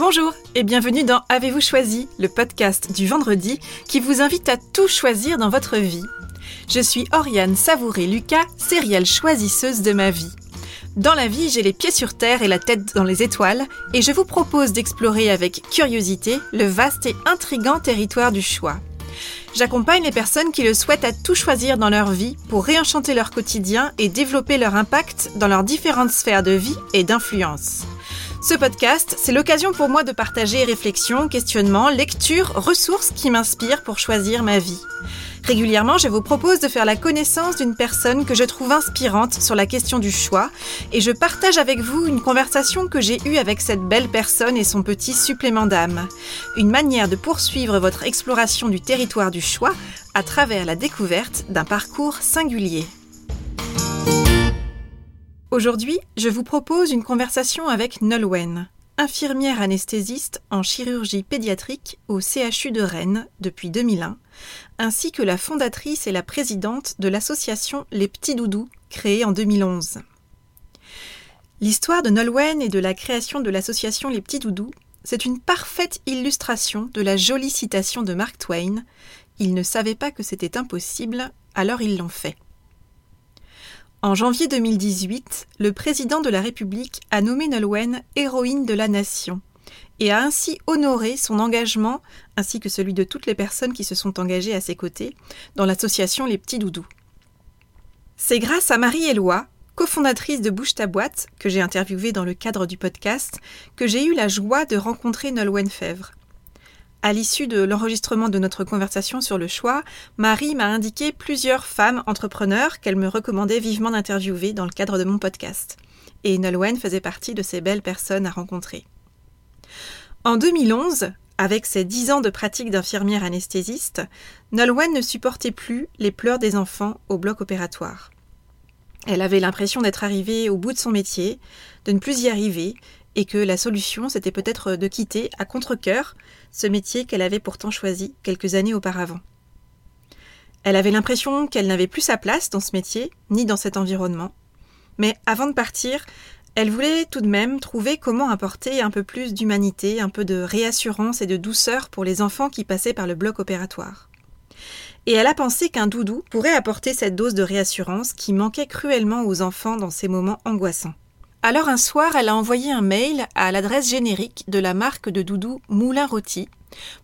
Bonjour et bienvenue dans Avez-vous choisi, le podcast du vendredi qui vous invite à tout choisir dans votre vie. Je suis Oriane Savouré-Lucas, sérielle choisisseuse de ma vie. Dans la vie, j'ai les pieds sur terre et la tête dans les étoiles, et je vous propose d'explorer avec curiosité le vaste et intrigant territoire du choix. J'accompagne les personnes qui le souhaitent à tout choisir dans leur vie pour réenchanter leur quotidien et développer leur impact dans leurs différentes sphères de vie et d'influence. Ce podcast, c'est l'occasion pour moi de partager réflexions, questionnements, lectures, ressources qui m'inspirent pour choisir ma vie. Régulièrement, je vous propose de faire la connaissance d'une personne que je trouve inspirante sur la question du choix et je partage avec vous une conversation que j'ai eue avec cette belle personne et son petit supplément d'âme. Une manière de poursuivre votre exploration du territoire du choix à travers la découverte d'un parcours singulier. Aujourd'hui, je vous propose une conversation avec Nolwenn, infirmière anesthésiste en chirurgie pédiatrique au CHU de Rennes depuis 2001, ainsi que la fondatrice et la présidente de l'association Les Petits Doudous, créée en 2011. L'histoire de Nolwenn et de la création de l'association Les Petits Doudous, c'est une parfaite illustration de la jolie citation de Mark Twain Ils ne savaient pas que c'était impossible, alors ils l'ont fait. En janvier 2018, le président de la République a nommé Nolwenn héroïne de la nation et a ainsi honoré son engagement, ainsi que celui de toutes les personnes qui se sont engagées à ses côtés, dans l'association Les Petits Doudous. C'est grâce à Marie-Éloi, cofondatrice de Bouche ta boîte, que j'ai interviewée dans le cadre du podcast, que j'ai eu la joie de rencontrer Nolwenn Fèvre. À l'issue de l'enregistrement de notre conversation sur le choix, Marie m'a indiqué plusieurs femmes entrepreneurs qu'elle me recommandait vivement d'interviewer dans le cadre de mon podcast. Et Nolwenn faisait partie de ces belles personnes à rencontrer. En 2011, avec ses dix ans de pratique d'infirmière anesthésiste, Nolwenn ne supportait plus les pleurs des enfants au bloc opératoire. Elle avait l'impression d'être arrivée au bout de son métier, de ne plus y arriver, et que la solution c'était peut-être de quitter à contre-coeur ce métier qu'elle avait pourtant choisi quelques années auparavant. Elle avait l'impression qu'elle n'avait plus sa place dans ce métier, ni dans cet environnement. Mais avant de partir, elle voulait tout de même trouver comment apporter un peu plus d'humanité, un peu de réassurance et de douceur pour les enfants qui passaient par le bloc opératoire. Et elle a pensé qu'un doudou pourrait apporter cette dose de réassurance qui manquait cruellement aux enfants dans ces moments angoissants. Alors un soir, elle a envoyé un mail à l'adresse générique de la marque de doudou Moulin Rôti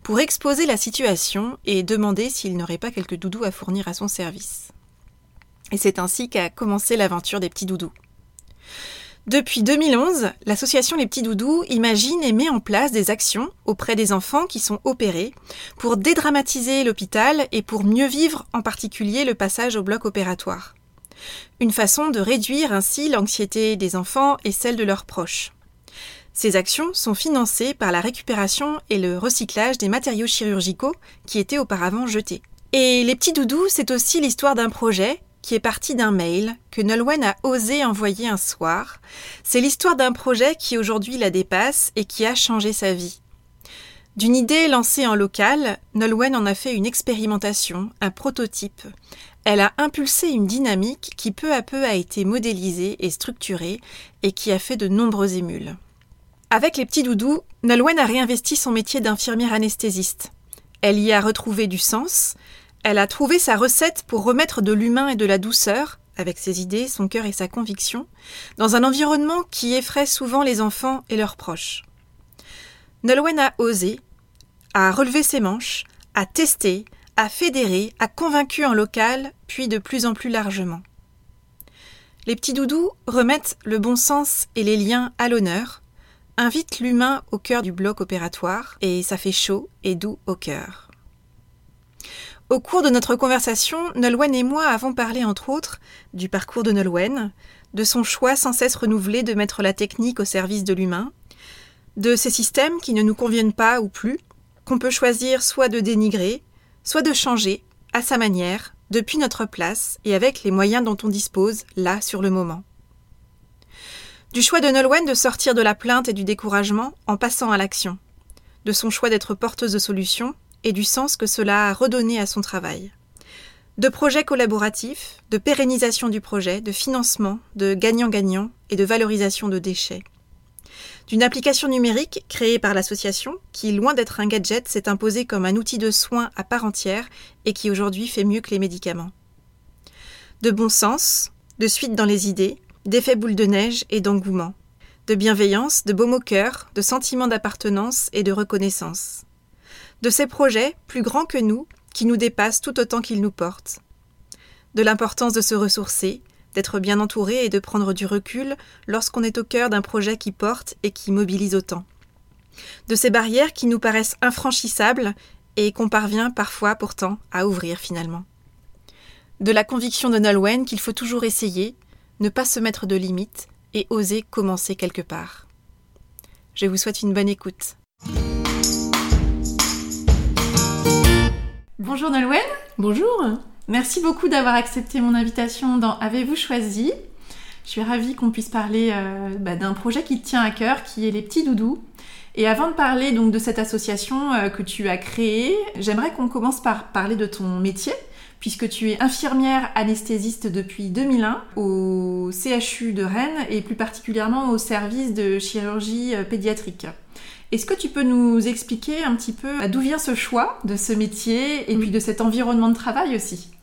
pour exposer la situation et demander s'il n'aurait pas quelques doudous à fournir à son service. Et c'est ainsi qu'a commencé l'aventure des petits doudous. Depuis 2011, l'association Les Petits Doudous imagine et met en place des actions auprès des enfants qui sont opérés pour dédramatiser l'hôpital et pour mieux vivre en particulier le passage au bloc opératoire. Une façon de réduire ainsi l'anxiété des enfants et celle de leurs proches. Ces actions sont financées par la récupération et le recyclage des matériaux chirurgicaux qui étaient auparavant jetés. Et les petits doudous, c'est aussi l'histoire d'un projet qui est parti d'un mail que Nolwenn a osé envoyer un soir. C'est l'histoire d'un projet qui aujourd'hui la dépasse et qui a changé sa vie. D'une idée lancée en local, Nolwenn en a fait une expérimentation, un prototype, elle a impulsé une dynamique qui peu à peu a été modélisée et structurée et qui a fait de nombreux émules. Avec les petits doudous, Nolwenn a réinvesti son métier d'infirmière anesthésiste. Elle y a retrouvé du sens, elle a trouvé sa recette pour remettre de l'humain et de la douceur, avec ses idées, son cœur et sa conviction, dans un environnement qui effraie souvent les enfants et leurs proches. Nolwenn a osé, a relevé ses manches, a testé, a fédéré, a convaincu en local, puis de plus en plus largement. Les petits doudous remettent le bon sens et les liens à l'honneur, invitent l'humain au cœur du bloc opératoire, et ça fait chaud et doux au cœur. Au cours de notre conversation, Nolwenn et moi avons parlé entre autres du parcours de Nolwenn, de son choix sans cesse renouvelé de mettre la technique au service de l'humain, de ces systèmes qui ne nous conviennent pas ou plus, qu'on peut choisir soit de dénigrer, soit de changer, à sa manière, depuis notre place et avec les moyens dont on dispose, là, sur le moment. Du choix de Nolwenn de sortir de la plainte et du découragement en passant à l'action, de son choix d'être porteuse de solutions et du sens que cela a redonné à son travail. De projets collaboratifs, de pérennisation du projet, de financement, de gagnant-gagnant et de valorisation de déchets. D'une application numérique créée par l'association qui, loin d'être un gadget, s'est imposée comme un outil de soin à part entière et qui aujourd'hui fait mieux que les médicaments. De bon sens, de suite dans les idées, d'effets boule de neige et d'engouement, de bienveillance, de baume au cœur, de sentiment d'appartenance et de reconnaissance. De ces projets, plus grands que nous, qui nous dépassent tout autant qu'ils nous portent. De l'importance de se ressourcer, d'être bien entouré et de prendre du recul lorsqu'on est au cœur d'un projet qui porte et qui mobilise autant. De ces barrières qui nous paraissent infranchissables et qu'on parvient parfois pourtant à ouvrir finalement. De la conviction de Nolwenn qu'il faut toujours essayer, ne pas se mettre de limites et oser commencer quelque part. Je vous souhaite une bonne écoute. Bonjour Nolwenn. Bonjour. Merci beaucoup d'avoir accepté mon invitation dans Avez-vous choisi? Je suis ravie qu'on puisse parler euh, bah, d'un projet qui te tient à cœur, qui est les petits doudous. Et avant de parler donc de cette association euh, que tu as créée, j'aimerais qu'on commence par parler de ton métier, puisque tu es infirmière anesthésiste depuis 2001 au CHU de Rennes et plus particulièrement au service de chirurgie euh, pédiatrique. Est-ce que tu peux nous expliquer un petit peu d'où vient ce choix de ce métier et puis de cet environnement de travail aussi?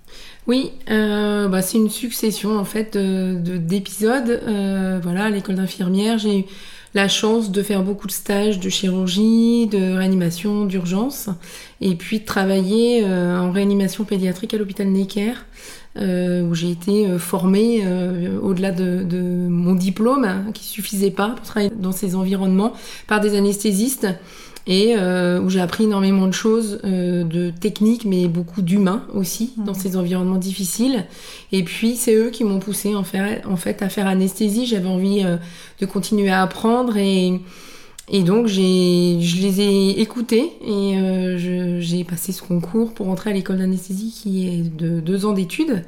Oui, euh, bah, c'est une succession en fait d'épisodes. Euh, voilà, à l'école d'infirmière, j'ai eu la chance de faire beaucoup de stages de chirurgie, de réanimation, d'urgence, et puis de travailler euh, en réanimation pédiatrique à l'hôpital Necker. Euh, où j'ai été formée au-delà de, de, mon diplôme, hein, qui suffisait pas pour travailler dans ces environnements, par des anesthésistes et euh, où j'ai appris énormément de choses, euh, de techniques, mais beaucoup d'humains aussi dans mmh. ces environnements difficiles. Et puis c'est eux qui m'ont poussé en, fait, en fait à faire anesthésie. J'avais envie de continuer à apprendre et et donc j'ai, je les ai écoutés et euh, j'ai passé ce concours pour entrer à l'école d'anesthésie qui est de deux ans d'études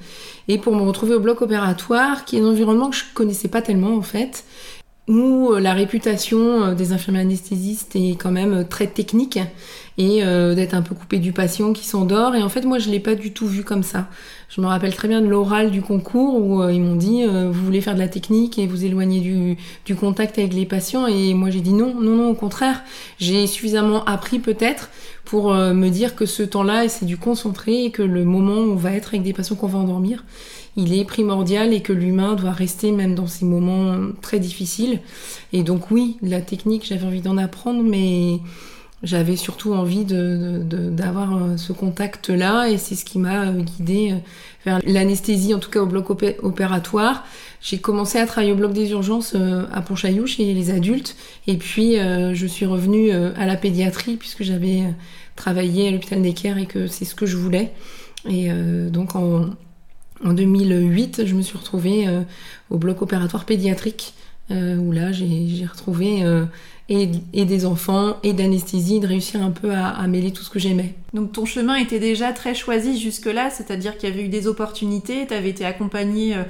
et pour me retrouver au bloc opératoire qui est un environnement que je connaissais pas tellement en fait où euh, la réputation euh, des infirmiers anesthésistes est quand même très technique et euh, d'être un peu coupé du patient qui s'endort. Et en fait, moi, je l'ai pas du tout vu comme ça. Je me rappelle très bien de l'oral du concours où euh, ils m'ont dit euh, vous voulez faire de la technique et vous éloigner du, du contact avec les patients. Et moi, j'ai dit non, non, non, au contraire. J'ai suffisamment appris peut-être pour me dire que ce temps-là, c'est du concentré et que le moment où on va être avec des patients qu'on va endormir, il est primordial et que l'humain doit rester même dans ces moments très difficiles. Et donc oui, la technique, j'avais envie d'en apprendre, mais j'avais surtout envie d'avoir de, euh, ce contact-là et c'est ce qui m'a euh, guidée euh, vers l'anesthésie, en tout cas au bloc opératoire. J'ai commencé à travailler au bloc des urgences à Pontchaillou chez les adultes et puis je suis revenue à la pédiatrie puisque j'avais travaillé à l'hôpital Necker et que c'est ce que je voulais. Et donc en, en 2008, je me suis retrouvée au bloc opératoire pédiatrique où là j'ai retrouvé et, des enfants et d'anesthésie, de réussir un peu à, mêler tout ce que j'aimais. Donc ton chemin était déjà très choisi jusque-là, c'est-à-dire qu'il y avait eu des opportunités, tu avais été accompagné euh,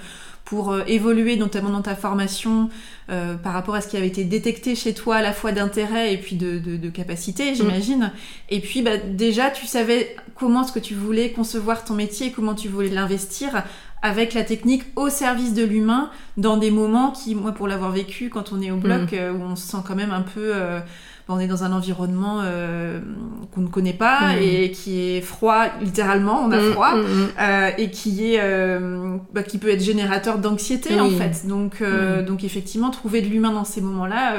pour euh, évoluer notamment dans ta formation euh, par rapport à ce qui avait été détecté chez toi à la fois d'intérêt et puis de, de, de capacité, j'imagine. Mm. Et puis bah, déjà, tu savais comment est-ce que tu voulais concevoir ton métier, comment tu voulais l'investir avec la technique au service de l'humain dans des moments qui, moi pour l'avoir vécu quand on est au bloc, mm. euh, où on se sent quand même un peu... Euh, on est dans un environnement euh, qu'on ne connaît pas mm. et qui est froid, littéralement, on a mm, froid, et qui est bah, qui peut être générateur d'anxiété en fait. Donc donc effectivement trouver de l'humain dans ces moments-là,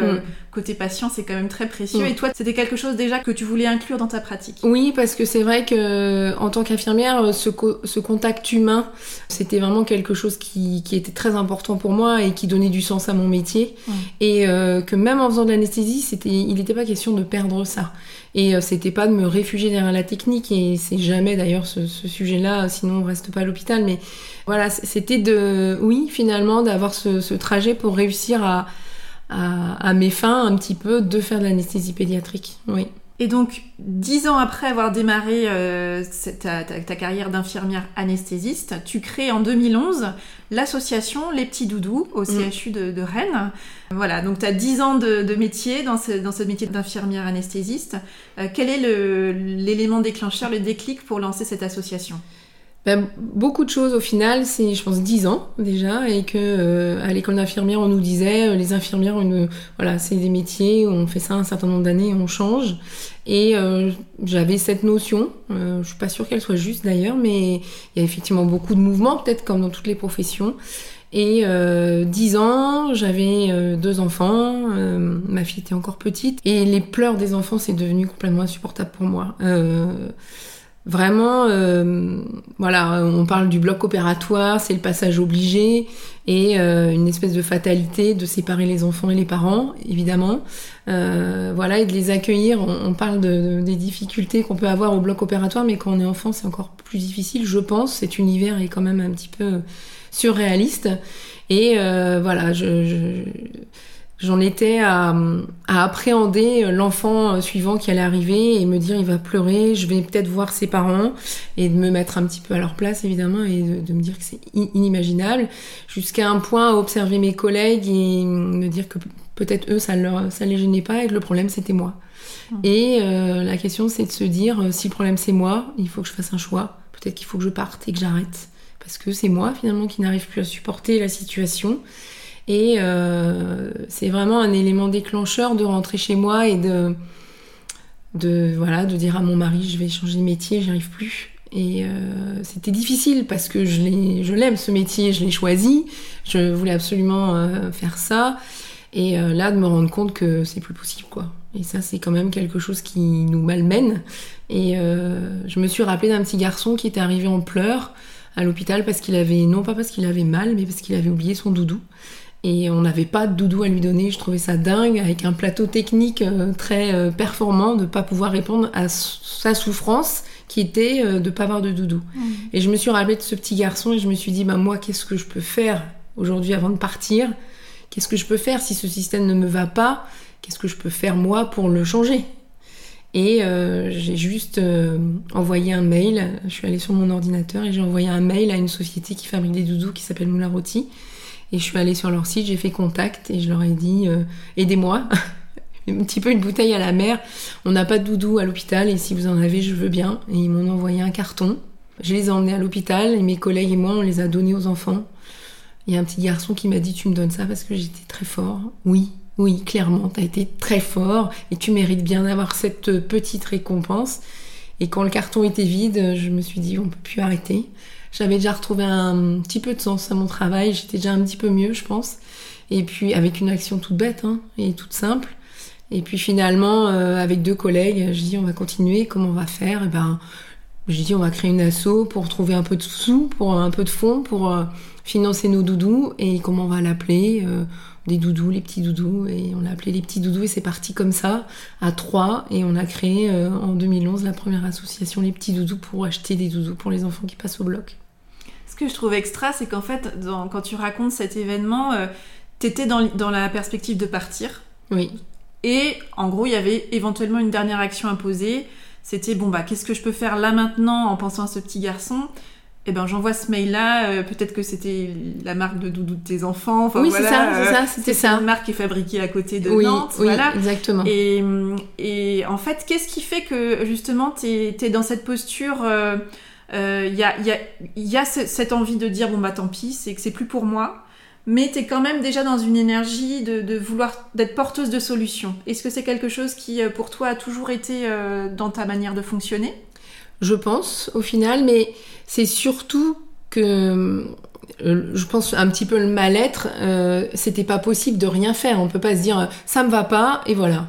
côté patient, c'est quand même très précieux. Mm. Et toi, c'était quelque chose déjà que tu voulais inclure dans ta pratique? Oui, parce que c'est vrai que en tant qu'infirmière, ce, ce, contact humain, c'était vraiment quelque chose qui, qui, était très important pour moi et qui donnait du sens à mon métier. Et euh, que même en faisant de l'anesthésie, c'était, il n'était pas question de perdre ça. Et euh, c'était pas de me réfugier derrière la technique. Et c'est jamais d'ailleurs ce, sujet-là, sinon on reste pas à l'hôpital. Mais voilà, c'était de, oui, finalement, d'avoir ce, trajet pour réussir à à, mes fins un petit peu de faire de l'anesthésie pédiatrique. Oui. Et donc, dix ans après avoir démarré euh, ta, carrière d'infirmière anesthésiste, tu crées en 2011 l'association Les Petits Doudous au mm. CHU de, Rennes. Voilà, donc tu as dix ans de, métier dans ce, dans ce métier d'infirmière anesthésiste. Euh, quel est l'élément déclencheur, le déclic pour lancer cette association? Ben, beaucoup de choses au final, c'est je pense 10 ans déjà, et que euh, à l'école d'infirmière on nous disait euh, les infirmières, une, voilà, c'est des métiers où on fait ça un certain nombre d'années on change. Et euh, j'avais cette notion, je suis pas sûre qu'elle soit juste d'ailleurs, mais il y a effectivement beaucoup de mouvements, peut-être comme dans toutes les professions. Et euh, 10 ans, j'avais deux enfants, ma fille était encore petite, et les pleurs des enfants c'est devenu complètement insupportable pour moi. Vraiment, euh, voilà, on parle du bloc opératoire, c'est le passage obligé et euh, une espèce de fatalité de séparer les enfants et les parents, évidemment. Euh, voilà, et de les accueillir. On, parle de, des difficultés qu'on peut avoir au bloc opératoire, mais quand on est enfant, c'est encore plus difficile, je pense. Cet univers est quand même un petit peu surréaliste. Et voilà, je, je J'en étais à, à, appréhender l'enfant suivant qui allait arriver et me dire il va pleurer, je vais peut-être voir ses parents et de me mettre un petit peu à leur place évidemment et de, me dire que c'est inimaginable jusqu'à un point à observer mes collègues et me dire que peut-être eux ça leur ça les gênait pas et que le problème c'était moi. Mmh. Et euh, la question c'est de se dire euh, si le problème c'est moi, il faut que je fasse un choix, peut-être qu'il faut que je parte et que j'arrête parce que c'est moi finalement qui n'arrive plus à supporter la situation et euh, c'est vraiment un élément déclencheur de rentrer chez moi et de, de, voilà, de dire à mon mari je vais changer de métier, j'y arrive plus. Et euh, c'était difficile parce que je l'aime ce métier, je l'ai choisi, je voulais absolument euh, faire ça. Et euh, là, de me rendre compte que c'est plus possible, quoi. Et ça, c'est quand même quelque chose qui nous malmène. Et euh, je me suis rappelé d'un petit garçon qui était arrivé en pleurs à l'hôpital parce qu'il avait, non pas parce qu'il avait mal, mais parce qu'il avait oublié son doudou et on n'avait pas de doudou à lui donner. Je trouvais ça dingue avec un plateau technique euh, très euh, performant de pas pouvoir répondre à sa souffrance qui était euh, de pas avoir de doudou. Mmh. Et je me suis rappelée de ce petit garçon et je me suis dit bah moi qu'est-ce que je peux faire aujourd'hui avant de partir? Qu'est-ce que je peux faire si ce système ne me va pas? Qu'est-ce que je peux faire moi pour le changer? Et j'ai juste envoyé un mail, je suis allée sur mon ordinateur et j'ai envoyé un mail à une société qui fabrique des doudous qui s'appelle Moulin Rôti et je suis allée sur leur site, j'ai fait contact et je leur ai dit euh, aidez-moi. un petit peu une bouteille à la mer. On n'a pas de doudou à l'hôpital et si vous en avez, je veux bien. Et ils m'ont envoyé un carton. Je les ai emmenés à l'hôpital et mes collègues et moi, on les a donnés aux enfants. Il y a un petit garçon qui m'a dit tu me donnes ça parce que j'étais très fort. Oui, oui, clairement, t'as été très fort et tu mérites bien d'avoir cette petite récompense. Et quand le carton était vide, je me suis dit on peut plus arrêter. J'avais déjà retrouvé un petit peu de sens à mon travail, j'étais déjà un petit peu mieux, je pense. Et puis avec une action toute bête hein, et toute simple. Et puis finalement, euh, avec deux collègues, je dis on va continuer, comment on va faire? Et eh ben, je dis on va créer une asso pour trouver un peu de sous, pour un peu de fonds, pour euh, financer nos doudous. Et comment on va l'appeler? Euh, Des doudous, les petits doudous. Et on l'a appelé les petits doudous et c'est parti comme ça, à trois. Et on a créé en 2011 la première association Les Petits Doudous pour acheter des doudous pour les enfants qui passent au bloc que je trouve extra, c'est qu'en fait, quand tu racontes cet événement, euh, t'étais dans, dans la perspective de partir. Oui. Et en gros, il y avait éventuellement une dernière action à poser. C'était bon, bah, qu'est-ce que je peux faire là maintenant en pensant à ce petit garçon? Eh ben j'envoie ce mail là euh, peut-être que c'était la marque de doudou de tes enfants enfin oui c'est ça c'est ça c'était ça une marque qui est fabriquée à côté de oui, Nantes oui, voilà exactement et, et en fait qu'est-ce qui fait que justement t'es es dans cette posture euh, il euh, y a, cette envie de dire bon bah tant pis, c'est que c'est plus pour moi, mais tu es quand même déjà dans une énergie de, vouloir d'être porteuse de solutions. Est-ce que c'est quelque chose qui euh, pour toi a toujours été euh, dans ta manière de fonctionner? Je pense au final, mais c'est surtout que je pense un petit peu le mal-être, c'était pas possible de rien faire. On peut pas se dire ça me va pas et voilà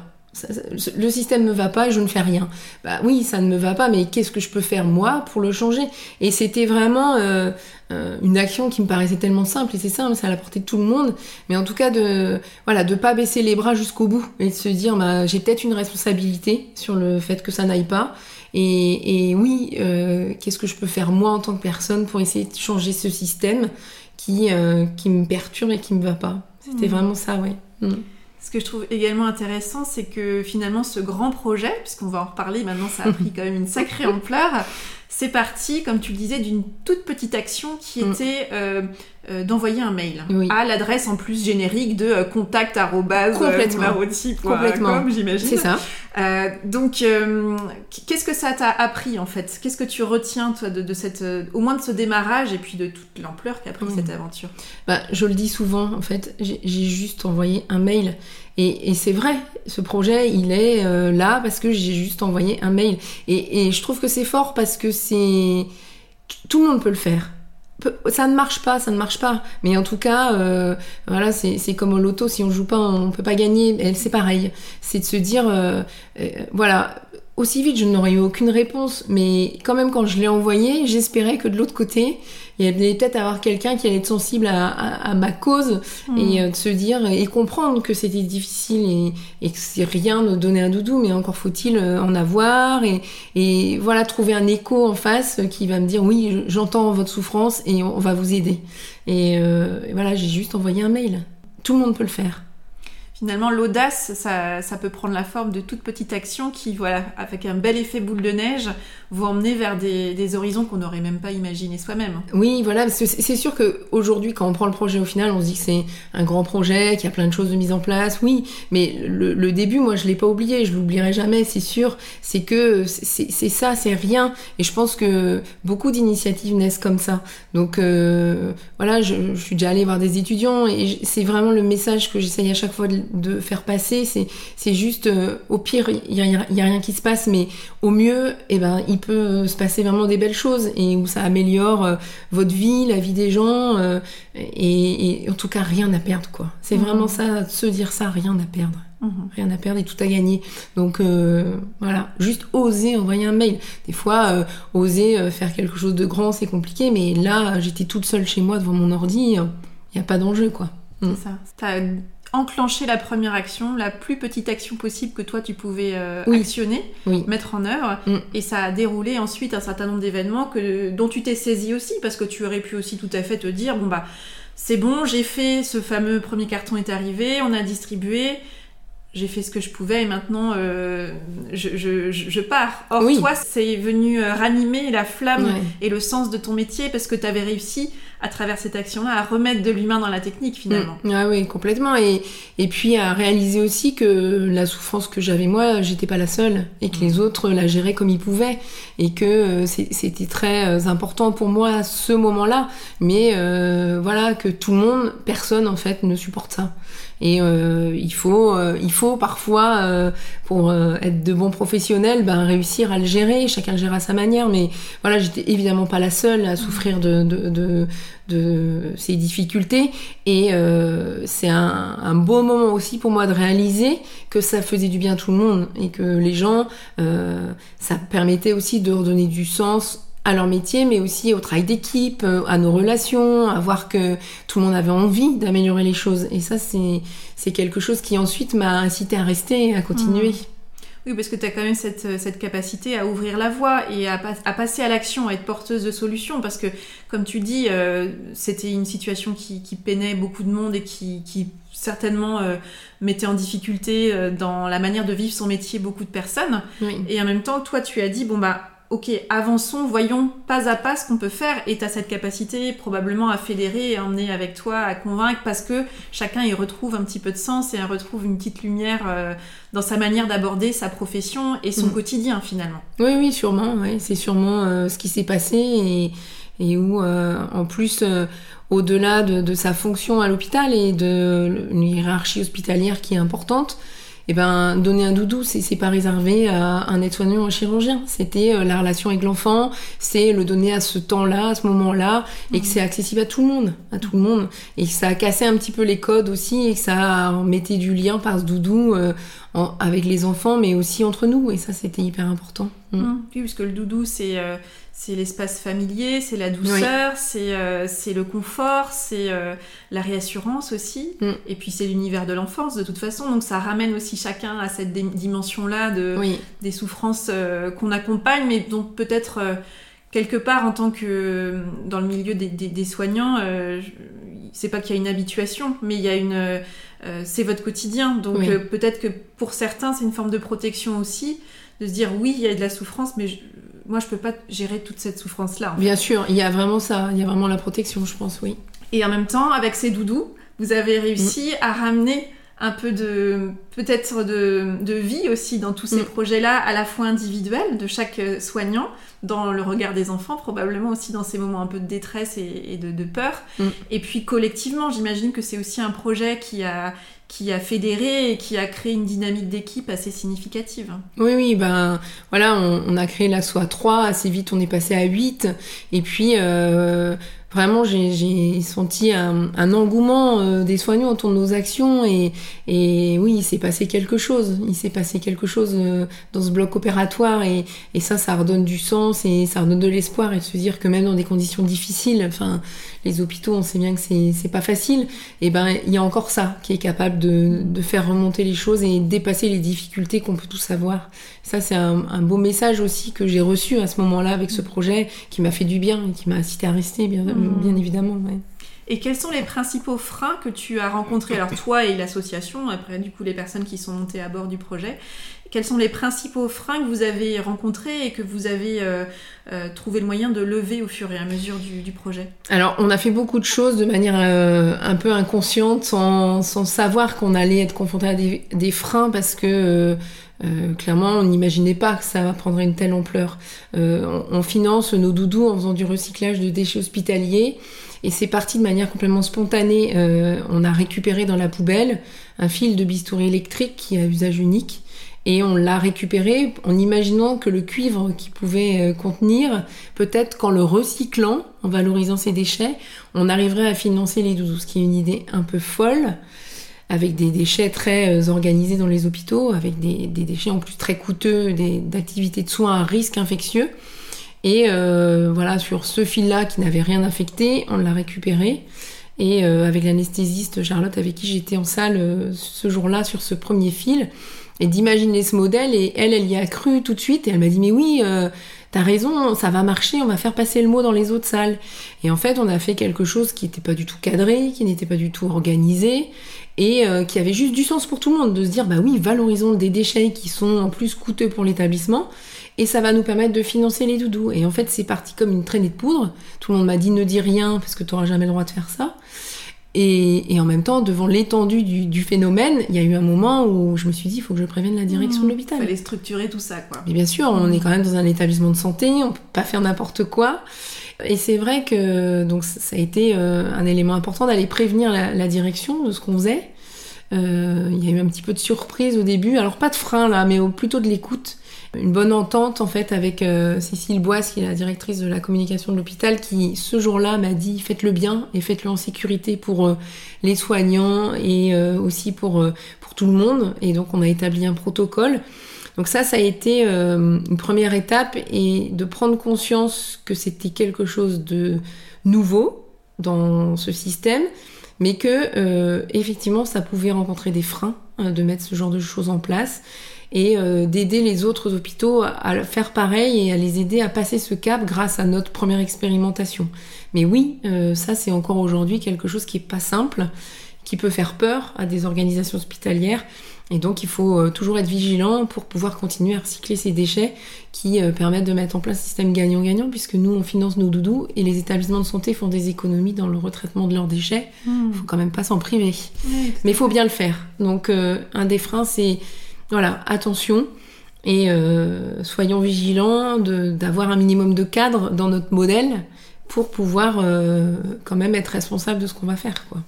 le système me va pas et je ne fais rien. Bah oui, ça ne me va pas, mais qu'est-ce que je peux faire moi pour le changer? Et c'était vraiment euh, euh, une action qui me paraissait tellement simple et c'est simple, c'est à la portée de tout le monde. Mais en tout cas de voilà de pas baisser les bras jusqu'au bout et de se dire bah j'ai peut-être une responsabilité sur le fait que ça n'aille pas. Et, et oui, euh, qu'est-ce que je peux faire moi en tant que personne pour essayer de changer ce système qui qui me perturbe et qui me va pas? C'était mmh. vraiment ça, ouais. Mmh. Ce que je trouve également intéressant, c'est que finalement ce grand projet, puisqu'on va en reparler maintenant, ça a pris quand même une sacrée ampleur, c'est parti, comme tu le disais, d'une toute petite action qui mm. était euh, euh, d'envoyer un mail à l'adresse en plus générique de euh, contact complètement, j'imagine. C'est ça. Euh, donc, qu'est-ce que ça t'a appris en fait? Qu'est-ce que tu retiens toi de, cette, au moins de ce démarrage et puis de toute l'ampleur qu'a pris Mmh. cette aventure? Bah, je le dis souvent, en fait, j'ai juste envoyé un mail. Et, c'est vrai, ce projet, il est euh, là parce que j'ai juste envoyé un mail. Et, je trouve que c'est fort parce que c'est... Tout le monde peut le faire. Ça ne marche pas, ça ne marche pas. Mais en tout cas, euh, voilà, c'est comme au loto, si on joue pas, on peut pas gagner. C'est pareil. C'est de se dire, euh, voilà, aussi vite, je n'aurais eu aucune réponse. Mais quand même, quand je l'ai envoyé, j'espérais que de l'autre côté, il y allait peut-être avoir quelqu'un qui allait être sensible à, à- à ma cause et euh, de se dire et comprendre que c'était difficile et, et que c'est rien de donner un doudou, mais encore faut-il euh, en avoir et, et voilà trouver un écho en face qui va me dire oui, j'entends votre souffrance et on va vous aider. Et, euh, et voilà, j'ai juste envoyé un mail. Tout le monde peut le faire. Finalement, l'audace, ça, ça peut prendre la forme de toutes petites actions qui, voilà, avec un bel effet boule de neige, vont emmener vers des, des horizons qu'on n'aurait même pas imaginés soi-même. Oui, voilà, parce que c'est sûr que aujourd'hui, quand on prend le projet au final, on se dit que c'est un grand projet, qu'il y a plein de choses de mise en place. Oui, mais le, le début, moi, je l'ai pas oublié, je l'oublierai jamais, c'est sûr. C'est que c'est ça, c'est rien. Et je pense que beaucoup d'initiatives naissent comme ça. Donc euh, voilà, je, je suis déjà allée voir des étudiants et c'est vraiment le message que j'essaye à chaque fois de, de faire passer. C'est juste, euh, au pire, il y a, y a rien qui se passe, mais au mieux, eh ben, il peut se passer vraiment des belles choses et où ça améliore euh, votre vie, la vie des gens, euh, et, et en tout cas rien à perdre quoi. C'est Mhm. vraiment ça, se dire ça, rien à perdre, Mhm. rien à perdre et tout à gagner. Donc euh, voilà, juste oser envoyer un mail. Des fois, euh, oser euh, faire quelque chose de grand, c'est compliqué, mais là, j'étais toute seule chez moi devant mon ordi, il n'y a pas d'enjeu quoi. Mm. C'est ça. T'as enclenché la première action, la plus petite action possible que toi tu pouvais euh, Oui. actionner, Oui. mettre en œuvre, Mm. et ça a déroulé ensuite un certain nombre d'événements que dont tu t'es saisi aussi, parce que tu aurais pu aussi tout à fait te dire bon bah c'est bon, j'ai fait ce fameux premier carton est arrivé, on a distribué. J'ai fait ce que je pouvais et maintenant euh, je, je- pars. Or, Oui. toi, c'est venu euh, ranimer la flamme Ouais. et le sens de ton métier parce que tu avais réussi, à travers cette action-là, à remettre de l'humain dans la technique finalement. Mm. Ah oui, complètement. Et, et puis à réaliser aussi que la souffrance que j'avais moi, j'étais pas la seule et que Mm. les autres la géraient comme ils pouvaient et que euh, c'était très euh, important pour moi à ce moment-là. Mais euh, voilà que tout le monde, personne en fait ne supporte ça. Et euh, il faut, euh, il faut parfois, euh, pour être de bons professionnels, ben, réussir à le gérer. Chacun le gère à sa manière. Mais voilà, j'étais évidemment pas la seule à souffrir de, de, de, de ces difficultés. Et euh, c'est un, beau moment aussi pour moi de réaliser que ça faisait du bien à tout le monde et que les gens, euh, ça permettait aussi de redonner du sens à leur métier, mais aussi au travail d'équipe, euh, à nos relations, à voir que tout le monde avait envie d'améliorer les choses. Et ça, c'est quelque chose qui ensuite m'a incité à rester, à continuer. Oui, parce que tu as quand même cette, euh, cette capacité à ouvrir la voie et à, pas- à passer à l'action, à être porteuse de solutions. Parce que, comme tu dis, euh, c'était une situation qui, qui peinait beaucoup de monde et qui, qui certainement euh, mettait en difficulté euh, dans la manière de vivre son métier beaucoup de personnes. Oui. Et en même temps, toi, tu as dit, bon, bah, ok, avançons, voyons pas à pas ce qu'on peut faire. Et tu as cette capacité probablement à fédérer et à emmener avec toi, à convaincre, parce que chacun y retrouve un petit peu de sens et y retrouve une petite lumière euh, dans sa manière d'aborder sa profession et son Mm. quotidien, finalement. Oui, oui, sûrement. Ouais. C'est sûrement euh, ce qui s'est passé et, et où, euh, en plus, au-delà de, de sa fonction à l'hôpital et de une hiérarchie hospitalière qui est importante, eh ben, donner un doudou, c'est pas réservé à un aide-soignant ou un chirurgien. C'était euh, la relation avec l'enfant, c'est le donner à ce temps-là, à ce moment-là, et que c'est accessible à tout le monde, à tout le monde, et que ça a cassé un petit peu les codes aussi, et que ça mettait du lien par ce doudou euh, en- avec les enfants, mais aussi entre nous, et ça c'était hyper important. Mm. Mm. Oui, puisque le doudou, c'est euh, c'est l'espace familier, c'est la douceur, c'est euh, c'est le confort, c'est euh, la réassurance aussi. Mm. Et puis c'est l'univers de l'enfance de toute façon. Donc ça ramène aussi chacun à cette dimension-là de, Oui, des souffrances euh, qu'on accompagne, mais dont peut-être euh, quelque part en tant que dans le milieu des, des- des soignants, euh, c'est pas qu'il y a une habituation, mais il y a une, euh, c'est votre quotidien. Donc Oui. peut-être que pour certains c'est une forme de protection aussi, de se dire oui il y a de la souffrance, mais je- moi je peux pas gérer toute cette souffrance là. bien sûr, il y a vraiment ça, il y a vraiment la protection, je pense, oui. Et en même temps avec ces doudous, vous avez réussi à ramener un peu de peut-être de, vie aussi dans tous ces mm. projets-là, à la fois individuels de chaque euh, soignant, dans le regard des enfants, probablement aussi dans ces moments un peu de détresse et, de, peur. Mm. Et puis collectivement, j'imagine que c'est aussi un projet qui a qui a fédéré et qui a créé une dynamique d'équipe assez significative. Oui, oui, ben voilà, on, a créé la SOA 3, assez vite on est passé à 8, et puis euh, vraiment j'ai senti un, un engouement euh, des soignants autour de nos actions et, et oui il s'est passé quelque chose. Il s'est passé quelque chose euh, dans ce bloc opératoire et, et, ça ça redonne du sens et ça redonne de l'espoir et de se dire que même dans des conditions difficiles enfin les hôpitaux on sait bien que c'est pas facile et ben il y a encore ça qui est capable de, de faire remonter les choses et dépasser les difficultés qu'on peut tous avoir ça c'est un, un beau message aussi que j'ai reçu à ce moment-là avec ce projet qui m'a fait du bien et qui m'a incité à rester bien bien évidemment. Et quels sont les principaux freins que tu as rencontrés, alors toi et l'association, après du coup les personnes qui sont montées à bord du projet, quels sont les principaux freins que vous avez rencontrés et que vous avez euh, euh, trouvé le moyen de lever au fur et à mesure du, projet? Alors, on a fait beaucoup de choses de manière euh, un peu inconsciente, sans, savoir qu'on allait être confronté à des, freins, parce que clairement, on n'imaginait pas que ça prendrait une telle ampleur. on, finance nos doudous en faisant du recyclage de déchets hospitaliers. Et c'est parti de manière complètement spontanée. on a récupéré dans la poubelle un fil de bistouri électrique qui a usage unique et on l'a récupéré en imaginant que le cuivre qui pouvait euh, contenir, peut-être qu'en le recyclant, en valorisant ses déchets, on arriverait à financer les doudous, ce qui est une idée un peu folle, avec des déchets très euh, organisés dans les hôpitaux, avec des, déchets en plus très coûteux, d'activités de soins à risque infectieux. Et euh, voilà, sur ce fil-là qui n'avait rien affecté, on l'a récupéré. Et avec l'anesthésiste Charlotte avec qui j'étais en salle ce jour-là sur ce premier fil, et d'imaginer ce modèle et elle, elle y a cru tout de suite et elle m'a dit mais oui, euh, t'as raison, ça va marcher, on va faire passer le mot dans les autres salles. Et en fait, on a fait quelque chose qui n'était pas du tout cadré, qui n'était pas du tout organisé et euh, qui avait juste du sens pour tout le monde de se dire bah oui, valorisons des déchets qui sont en plus coûteux pour l'établissement et ça va nous permettre de financer les doudous. Et en fait, c'est parti comme une traînée de poudre. Tout le monde m'a dit ne dis rien parce que tu jamais le droit de faire ça. Et, et, en même temps, devant l'étendue du, du, phénomène, il y a eu un moment où je me suis dit, il faut que je prévienne la direction de mmh. l'hôpital. Il fallait structurer tout ça, quoi. Mais bien sûr, on est quand même dans un établissement de santé, on peut pas faire n'importe quoi. Et c'est vrai que donc ça a été euh, un élément important d'aller prévenir la, la, direction de ce qu'on faisait. Euh, il y a eu un petit peu de surprise au début, alors pas de frein là, mais plutôt de l'écoute une bonne entente en fait avec euh, Cécile Bois, qui est la directrice de la communication de l'hôpital, qui ce jour-là m'a dit faites-le bien et faites-le en sécurité pour euh, les soignants et euh, aussi pour, pour tout le monde. Et donc on a établi un protocole. Donc ça, ça a été une première étape et de prendre conscience que c'était quelque chose de nouveau dans ce système, mais que effectivement ça pouvait rencontrer des freins de mettre ce genre de choses en place et euh, d'aider les autres hôpitaux à faire pareil et à les aider à passer ce cap grâce à notre première expérimentation. Mais oui, euh, ça c'est encore aujourd'hui quelque chose qui est pas simple, qui peut faire peur à des organisations hospitalières. Et donc il faut euh, toujours être vigilant pour pouvoir continuer à recycler ces déchets qui permettent de mettre en place un système gagnant-gagnant puisque nous on finance nos doudous et les établissements de santé font des économies dans le retraitement de leurs déchets. Il hmm. faut quand même pas s'en priver. Mais il faut bien le faire. Donc un des freins c'est voilà, attention et euh, soyons vigilants d'avoir un minimum de cadre dans notre modèle pour pouvoir euh, quand même être responsable de ce qu'on va faire. Quoi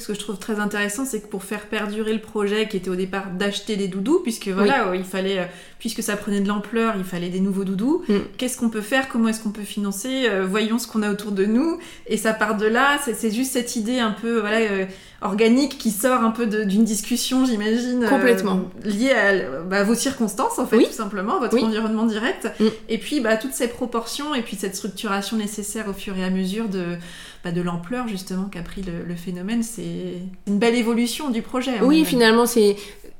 ce que je trouve très intéressant, c'est que pour faire perdurer le projet qui était au départ d'acheter des doudous, puisque voilà, il fallait, euh, puisque ça prenait de l'ampleur, il fallait des nouveaux doudous. Mm. Qu'est-ce qu'on peut faire Comment est-ce qu'on peut financer euh, Voyons ce qu'on a autour de nous. Et ça part de là. C'est juste cette idée un peu voilà euh, organique qui sort un peu d'une discussion, j'imagine. Complètement. liée à, bah, vos circonstances, en fait, tout simplement, votre environnement direct. Mm. Et puis bah, toutes ces proportions et puis cette structuration nécessaire au fur et à mesure de de l'ampleur justement qu'a pris le, phénomène. C'est une belle évolution du projet. Oui, finalement, c'est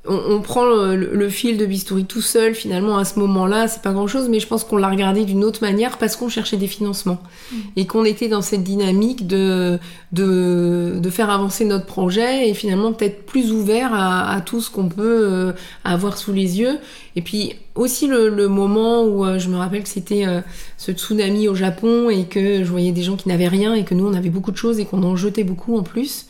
on, prend le, fil de Bistouri tout seul, finalement, à ce moment-là, c'est pas grand-chose, mais je pense qu'on l'a regardé d'une autre manière parce qu'on cherchait des financements mm. et qu'on était dans cette dynamique de, de, de, faire avancer notre projet et finalement peut-être plus ouvert à, tout ce qu'on peut euh, avoir sous les yeux. Et puis aussi le, moment où euh, je me rappelle que c'était euh, ce tsunami au Japon et que je voyais des gens qui n'avaient rien et que nous on avait beaucoup de choses et qu'on en jetait beaucoup en plus.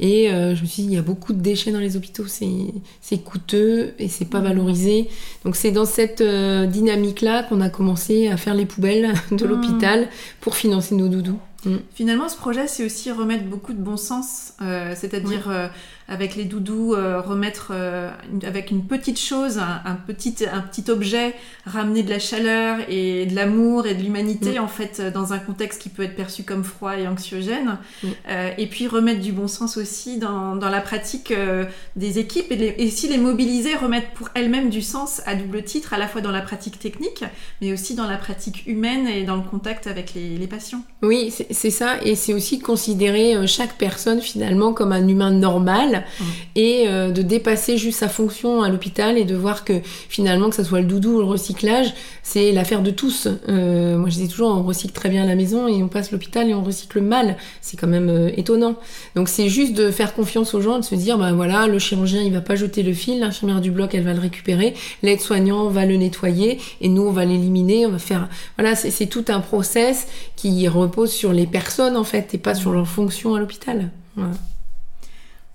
Et euh, je me suis dit, il y a beaucoup de déchets dans les hôpitaux, c'est coûteux et c'est pas valorisé. Donc c'est dans cette euh, dynamique-là qu'on a commencé à faire les poubelles de mmh. l'hôpital pour financer nos doudous. Mmh. Finalement, ce projet, c'est aussi remettre beaucoup de bon sens, euh, c'est-à-dire avec les doudous, euh, remettre euh, avec une petite chose, un, petit, un petit objet, ramener de la chaleur et de l'amour et de l'humanité mm. en fait dans un contexte qui peut être perçu comme froid et anxiogène. Mm. Euh, et puis remettre du bon sens aussi dans, dans la pratique des équipes et, les, et si les mobiliser, remettre pour elles-mêmes du sens à double titre, à la fois dans la pratique technique, mais aussi dans la pratique humaine et dans le contact avec les, les patients. Oui, c'est ça. Et c'est aussi considérer chaque personne finalement comme un humain normal Mm. et euh, de dépasser juste sa fonction à l'hôpital et de voir que finalement que ce soit le doudou ou le recyclage, c'est l'affaire de tous. Euh, moi je dis toujours on recycle très bien à la maison et on passe l'hôpital et on recycle mal. C'est quand même euh, étonnant. Donc c'est juste de faire confiance aux gens, de se dire ben voilà le chirurgien il va pas jeter le fil, l'infirmière du bloc elle va le récupérer, l'aide-soignant va le nettoyer et nous on va l'éliminer, on va faire voilà c'est tout un process qui repose sur les personnes en fait et pas sur leur fonction à l'hôpital. Voilà.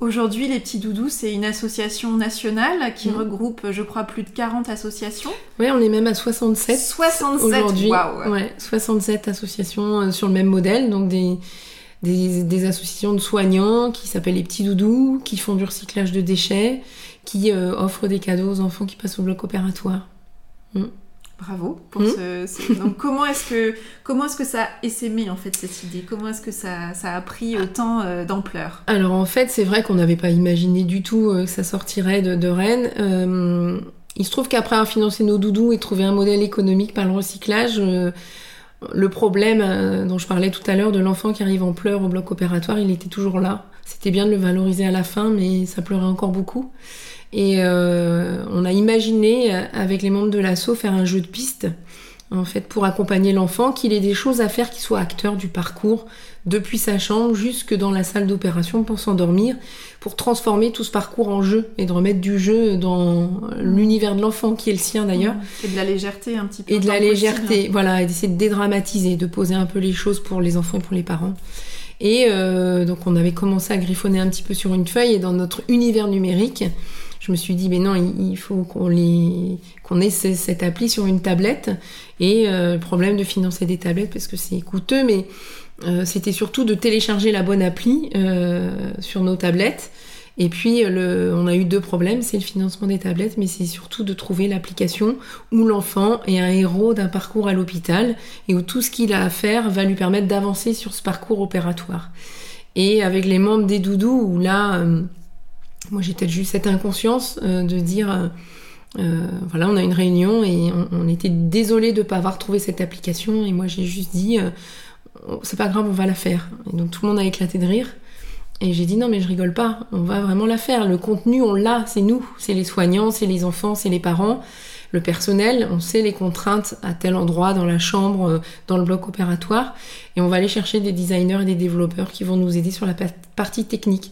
Aujourd'hui, les Petits Doudous, c'est une association nationale qui mm. regroupe, je crois, plus de 40 associations. Oui, on est même à 67. 67 aujourd'hui. Ouais, 67 associations euh, sur le même modèle, donc des, des, associations de soignants qui s'appellent les Petits Doudous, qui font du recyclage de déchets, qui euh, offrent des cadeaux aux enfants qui passent au bloc opératoire. Mm. Bravo pour hmm. ce, Donc comment est-ce que comment est-ce que ça a essaimé en fait cette idée? Comment est-ce que ça, ça, a pris autant euh, d'ampleur? Alors en fait c'est vrai qu'on n'avait pas imaginé du tout euh, que ça sortirait de, Rennes. Euh, il se trouve qu'après avoir financé nos doudous et trouvé un modèle économique par le recyclage, le problème dont je parlais tout à l'heure de l'enfant qui arrive en pleurs au bloc opératoire, il était toujours là. C'était bien de le valoriser à la fin, mais ça pleurait encore beaucoup. Et euh, on a imaginé euh, avec les membres de l'assaut faire un jeu de piste en fait pour accompagner l'enfant, qu'il ait des choses à faire, qu'il soit acteur du parcours depuis sa chambre jusque dans la salle d'opération pour s'endormir, pour transformer tout ce parcours en jeu et de remettre du jeu dans l'univers de l'enfant qui est le sien d'ailleurs. Et de la légèreté un petit peu. Et de la légèreté, voilà, et d'essayer de dédramatiser, de poser un peu les choses pour les enfants et pour les parents. Et euh, donc on avait commencé à griffonner un petit peu sur une feuille et dans notre univers numérique, je me suis dit, mais non, il faut qu'on qu'on ait cette appli sur une tablette. Et euh, problème de financer des tablettes, parce que c'est coûteux, mais euh, c'était surtout de télécharger la bonne appli euh, sur nos tablettes. Et puis, le, on a eu deux problèmes, c'est le financement des tablettes, mais c'est surtout de trouver l'application où l'enfant est un héros d'un parcours à l'hôpital et où tout ce qu'il a à faire va lui permettre d'avancer sur ce parcours opératoire. Et avec les membres des doudous, où là, moi j'ai peut-être juste cette inconscience euh, de dire euh, euh, voilà on a une réunion et on, était désolé de ne pas avoir trouvé cette application et moi j'ai juste dit c'est pas grave on va la faire. Et donc tout le monde a éclaté de rire. Et j'ai dit non mais je rigole pas. On va vraiment la faire. Le contenu on l'a. C'est nous. C'est les soignants c'est les enfants c'est les parents. Le personnel, on sait les contraintes à tel endroit dans la chambre, dans le bloc opératoire, et on va aller chercher des designers et des développeurs qui vont nous aider sur la partie technique.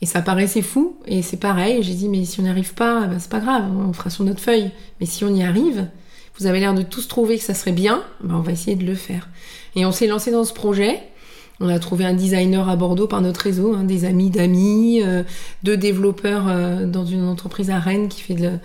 Et ça paraissait fou, et c'est pareil, j'ai dit, mais si on n'y arrive pas, ben c'est pas grave, on fera sur notre feuille. Mais si on y arrive, vous avez l'air de tous trouver que ça serait bien, ben on va essayer de le faire. Et on s'est lancé dans ce projet. On a trouvé un designer à Bordeaux par notre réseau, hein, des amis d'amis, euh, deux développeurs euh, dans une entreprise à Rennes qui fait de,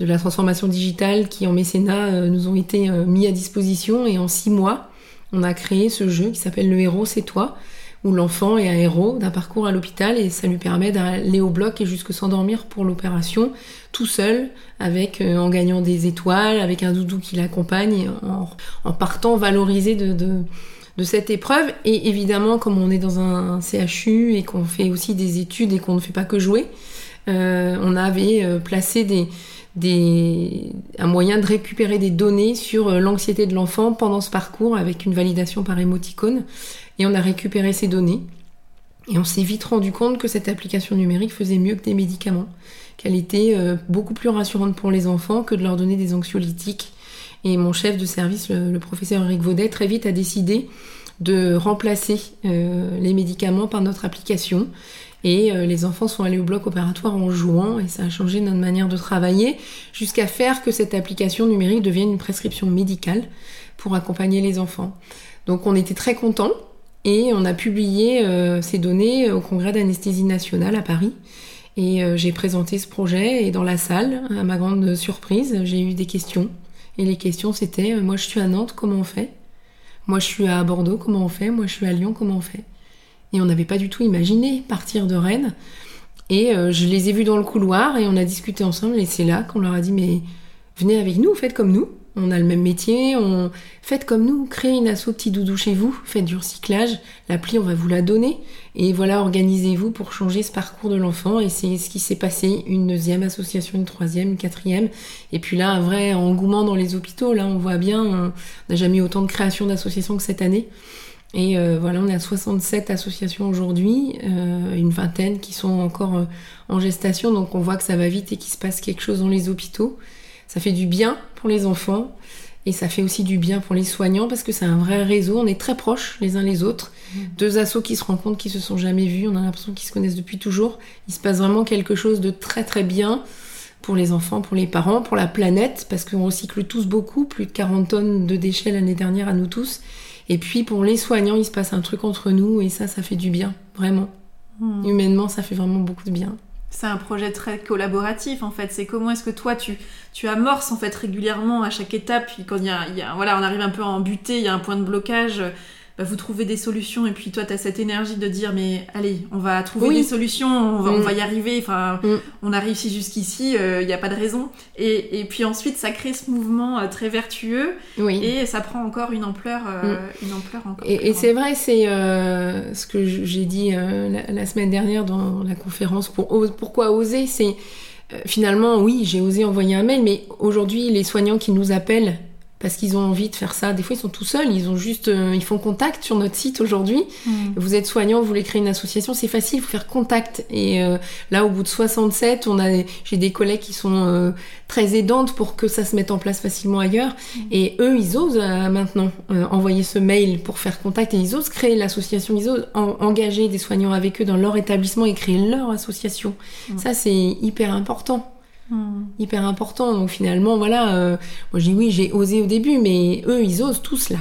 la transformation digitale, qui en mécénat euh, nous ont été mis à disposition. Et en six mois, on a créé ce jeu qui s'appelle Le héros, c'est toi où l'enfant est un héros d'un parcours à l'hôpital et ça lui permet d'aller au bloc et jusque s'endormir pour l'opération tout seul, avec euh, en gagnant des étoiles, avec un doudou qui l'accompagne, en, partant valorisé de, cette épreuve. Et évidemment, comme on est dans un, CHU et qu'on fait aussi des études et qu'on ne fait pas que jouer, euh, on avait euh, placé un moyen de récupérer des données sur l'anxiété de l'enfant pendant ce parcours avec une validation par émoticône. Et on a récupéré ces données. Et on s'est vite rendu compte que cette application numérique faisait mieux que des médicaments, qu'elle était euh, beaucoup plus rassurante pour les enfants que de leur donner des anxiolytiques. Et mon chef de service, le, professeur Eric Vaudet, très vite a décidé de remplacer euh, les médicaments par notre application. Et euh, les enfants sont allés au bloc opératoire en jouant et ça a changé notre manière de travailler jusqu'à faire que cette application numérique devienne une prescription médicale pour accompagner les enfants. Donc on était très contents Et on a publié ces données au Congrès d'anesthésie nationale à Paris. Et j'ai présenté ce projet et dans la salle, à ma grande surprise, j'ai eu des questions. Et les questions c'était, moi je suis à Nantes, comment on fait? Moi je suis à Bordeaux, comment on fait? Moi je suis à Lyon, comment on fait? Et on n'avait pas du tout imaginé partir de Rennes. Et je les ai vus dans le couloir et on a discuté ensemble et c'est là qu'on leur a dit mais venez avec nous, faites comme nous on a le même métier, faites comme nous, créez une asso petit doudou chez vous, faites du recyclage, l'appli on va vous la donner et voilà, organisez-vous pour changer ce parcours de l'enfant et c'est ce qui s'est passé, une deuxième association, une troisième, une quatrième et puis là un vrai engouement dans les hôpitaux, là on voit bien, on n'a jamais eu autant de création d'associations que cette année. Et euh, voilà, on a 67 associations aujourd'hui, euh, une vingtaine qui sont encore euh, en gestation, donc on voit que ça va vite et qu'il se passe quelque chose dans les hôpitaux. Ça fait du bien pour les enfants et ça fait aussi du bien pour les soignants parce que c'est un vrai réseau. On est très proches les uns les autres. Mmh. Deux assos qui se rencontrent, qui se sont jamais vus. On a l'impression qu'ils se connaissent depuis toujours. Il se passe vraiment quelque chose de très très bien pour les enfants, pour les parents, pour la planète parce qu'on recycle tous beaucoup, plus de 40 tonnes de déchets l'année dernière à nous tous. Et puis pour les soignants, il se passe un truc entre nous et ça, ça fait du bien, vraiment. Mmh. Humainement, ça fait vraiment beaucoup de bien c'est un projet très collaboratif en fait. C'est comment est-ce que toi tu, tu amorces en fait régulièrement à chaque étape. Puis quand il y a, voilà, on arrive un peu à en il y a un point de blocage. Bah, vous trouvez des solutions et puis toi tu as cette énergie de dire mais allez on va trouver des solutions on va, on va, y arriver enfin mm. on a réussi jusqu'ici il euh, n'y a pas de raison. Et, et, puis ensuite ça crée ce mouvement euh, très vertueux et ça prend encore une ampleur euh, mm. une ampleur encore et, et c'est vrai c'est ce que j'ai dit la, la, semaine dernière dans la conférence pour pourquoi oser c'est finalement oui j'ai osé envoyer un mail mais aujourd'hui les soignants qui nous appellent parce qu'ils ont envie de faire ça. Des fois, ils sont tout seuls, ils ont juste, euh, ils font contact sur notre site aujourd'hui. Mm. Vous êtes soignant, vous voulez créer une association, c'est facile, il faut faire contact. Et euh, là, au bout de 67, on a, j'ai des collègues qui sont euh, très aidantes pour que ça se mette en place facilement ailleurs. Mm. Et eux, ils osent maintenant envoyer ce mail pour faire contact et ils osent créer l'association, ils osent engager des soignants avec eux dans leur établissement et créer leur association. Mm. Ça, c'est hyper important. Hmm. hyper important. Donc finalement, voilà, euh, moi j'ai oui, j'ai osé au début, mais eux, ils osent tous là.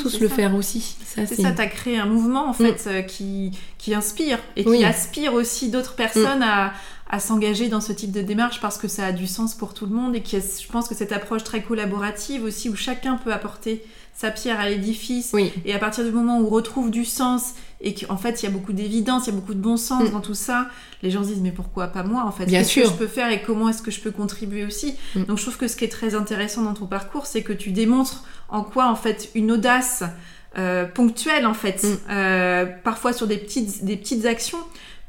tous le faire aussi. c'est ça, tu as créé un mouvement en fait hmm. euh, qui, qui inspire et qui aspire aussi d'autres personnes à, à s'engager dans ce type de démarche parce que ça a du sens pour tout le monde et qui je pense que cette approche très collaborative aussi où chacun peut apporter sa pierre à l'édifice et à partir du moment où on retrouve du sens et qu'en fait il y a beaucoup d'évidence, il y a beaucoup de bon sens mm. dans tout ça, les gens se disent mais pourquoi pas moi en fait? Qu'est-ce que je peux faire et comment est-ce que je peux contribuer aussi? Mm. Donc je trouve que ce qui est très intéressant dans ton parcours, c'est que tu démontres en quoi en fait une audace euh, ponctuelle en fait, mm. euh, parfois sur des petites, des petites actions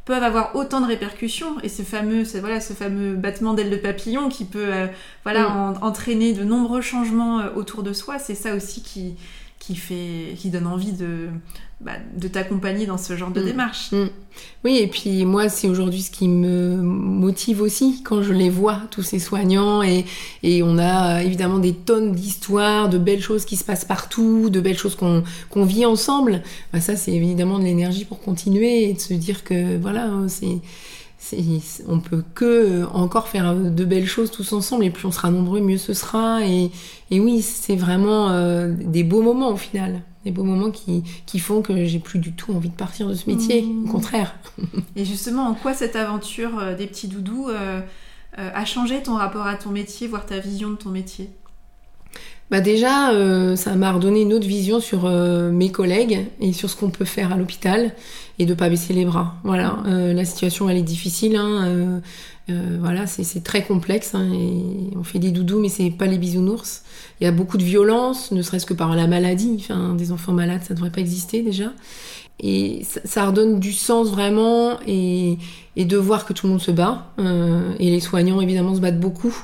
peuvent avoir autant de répercussions. Et ce fameux voilà ce fameux battement d'aile de papillon qui peut euh, voilà entraîner de nombreux changements autour de soi c'est ça aussi qui qui fait qui donne envie de bah, de t'accompagner dans ce genre de mm. démarche. Mm. Oui, et puis moi, c'est aujourd'hui ce qui me motive aussi quand je les vois, tous ces soignants, et, et on a évidemment des tonnes d'histoires, de belles choses qui se passent partout, de belles choses qu'on vit ensemble. Bah, ça, c'est évidemment de l'énergie pour continuer et de se dire que voilà, c'est on peut que encore faire de belles choses tous ensemble et plus on sera nombreux mieux ce sera et, et oui c'est vraiment euh, des beaux moments au final des beaux moments qui, qui font que j'ai plus du tout envie de partir de ce métier, mmh. au contraire. Et justement, en quoi cette aventure euh, des petits doudous euh, euh, a changé ton rapport à ton métier, voire ta vision de ton métier? Bah déjà, ça m'a redonné une autre vision sur mes collègues et sur ce qu'on peut faire à l'hôpital et de pas baisser les bras. Voilà, mmh. la situation elle est difficile. Hein, euh, voilà, c'est très complexe. Hein, et on fait des doudous, mais c'est pas les bisounours. Il y a beaucoup de violence, ne serait-ce que par la maladie. Des enfants malades, ça devrait pas exister déjà. Et ça, redonne du sens vraiment, et, de voir que tout le monde se bat. Euh, et les soignants, évidemment, se battent beaucoup.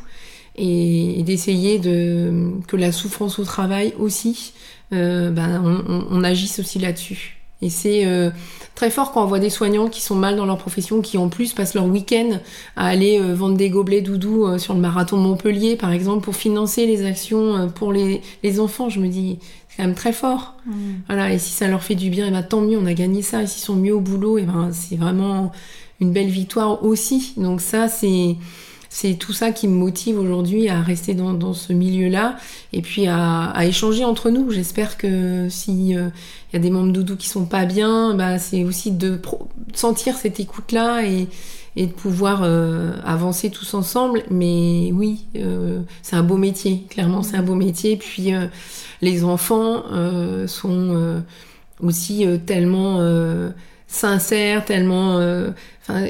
Et, d'essayer de que la souffrance au travail aussi, euh, ben, on agisse aussi là-dessus. Et c'est euh, très fort quand on voit des soignants qui sont mal dans leur profession, qui en plus passent leur week-end à aller euh, vendre des gobelets doudou euh, sur le marathon Montpellier, par exemple, pour financer les actions pour les, les, enfants. Je me dis, c'est quand même très fort. Mmh. Voilà, et si ça leur fait du bien, et eh ben, tant mieux, on a gagné ça. Et s'ils sont mieux au boulot, et eh ben, c'est vraiment une belle victoire aussi. Donc ça, c'est c'est tout ça qui me motive aujourd'hui à rester dans, ce milieu-là et puis à, échanger entre nous. J'espère que si il y a des membres doudou qui sont pas bien, bah, c'est aussi de sentir cette écoute-là et, et de pouvoir euh, avancer tous ensemble. Mais oui, euh, c'est un beau métier, clairement, c'est un beau métier. Puis euh, les enfants sont aussi tellement sincères, tellement,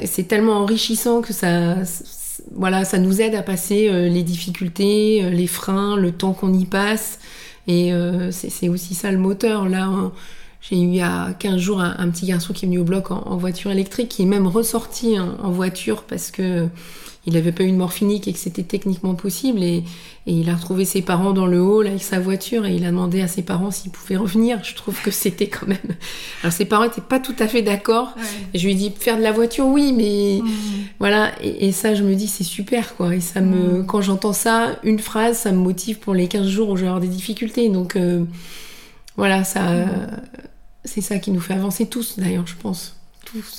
c'est tellement enrichissant que ça, voilà, ça nous aide à passer les difficultés, les freins, le temps qu'on y passe. Et c'est aussi ça le moteur là. Hein. J'ai eu il y a 15 jours un, petit garçon qui est venu au bloc en, voiture électrique, qui est même ressorti en, voiture parce que il n'avait pas eu de morphinique et que c'était techniquement possible. Et, il a retrouvé ses parents dans le hall avec sa voiture et il a demandé à ses parents s'ils pouvaient revenir. Je trouve que c'était quand même. Alors ses parents n'étaient pas tout à fait d'accord. je lui ai dit faire de la voiture, oui, mais mmh. voilà. Et, ça, je me dis c'est super quoi. Et ça me, mmh. quand j'entends ça, une phrase, ça me motive pour les 15 jours où je vais avoir des difficultés. Donc euh, voilà, ça. Mmh. C'est ça qui nous fait avancer tous, d'ailleurs, je pense.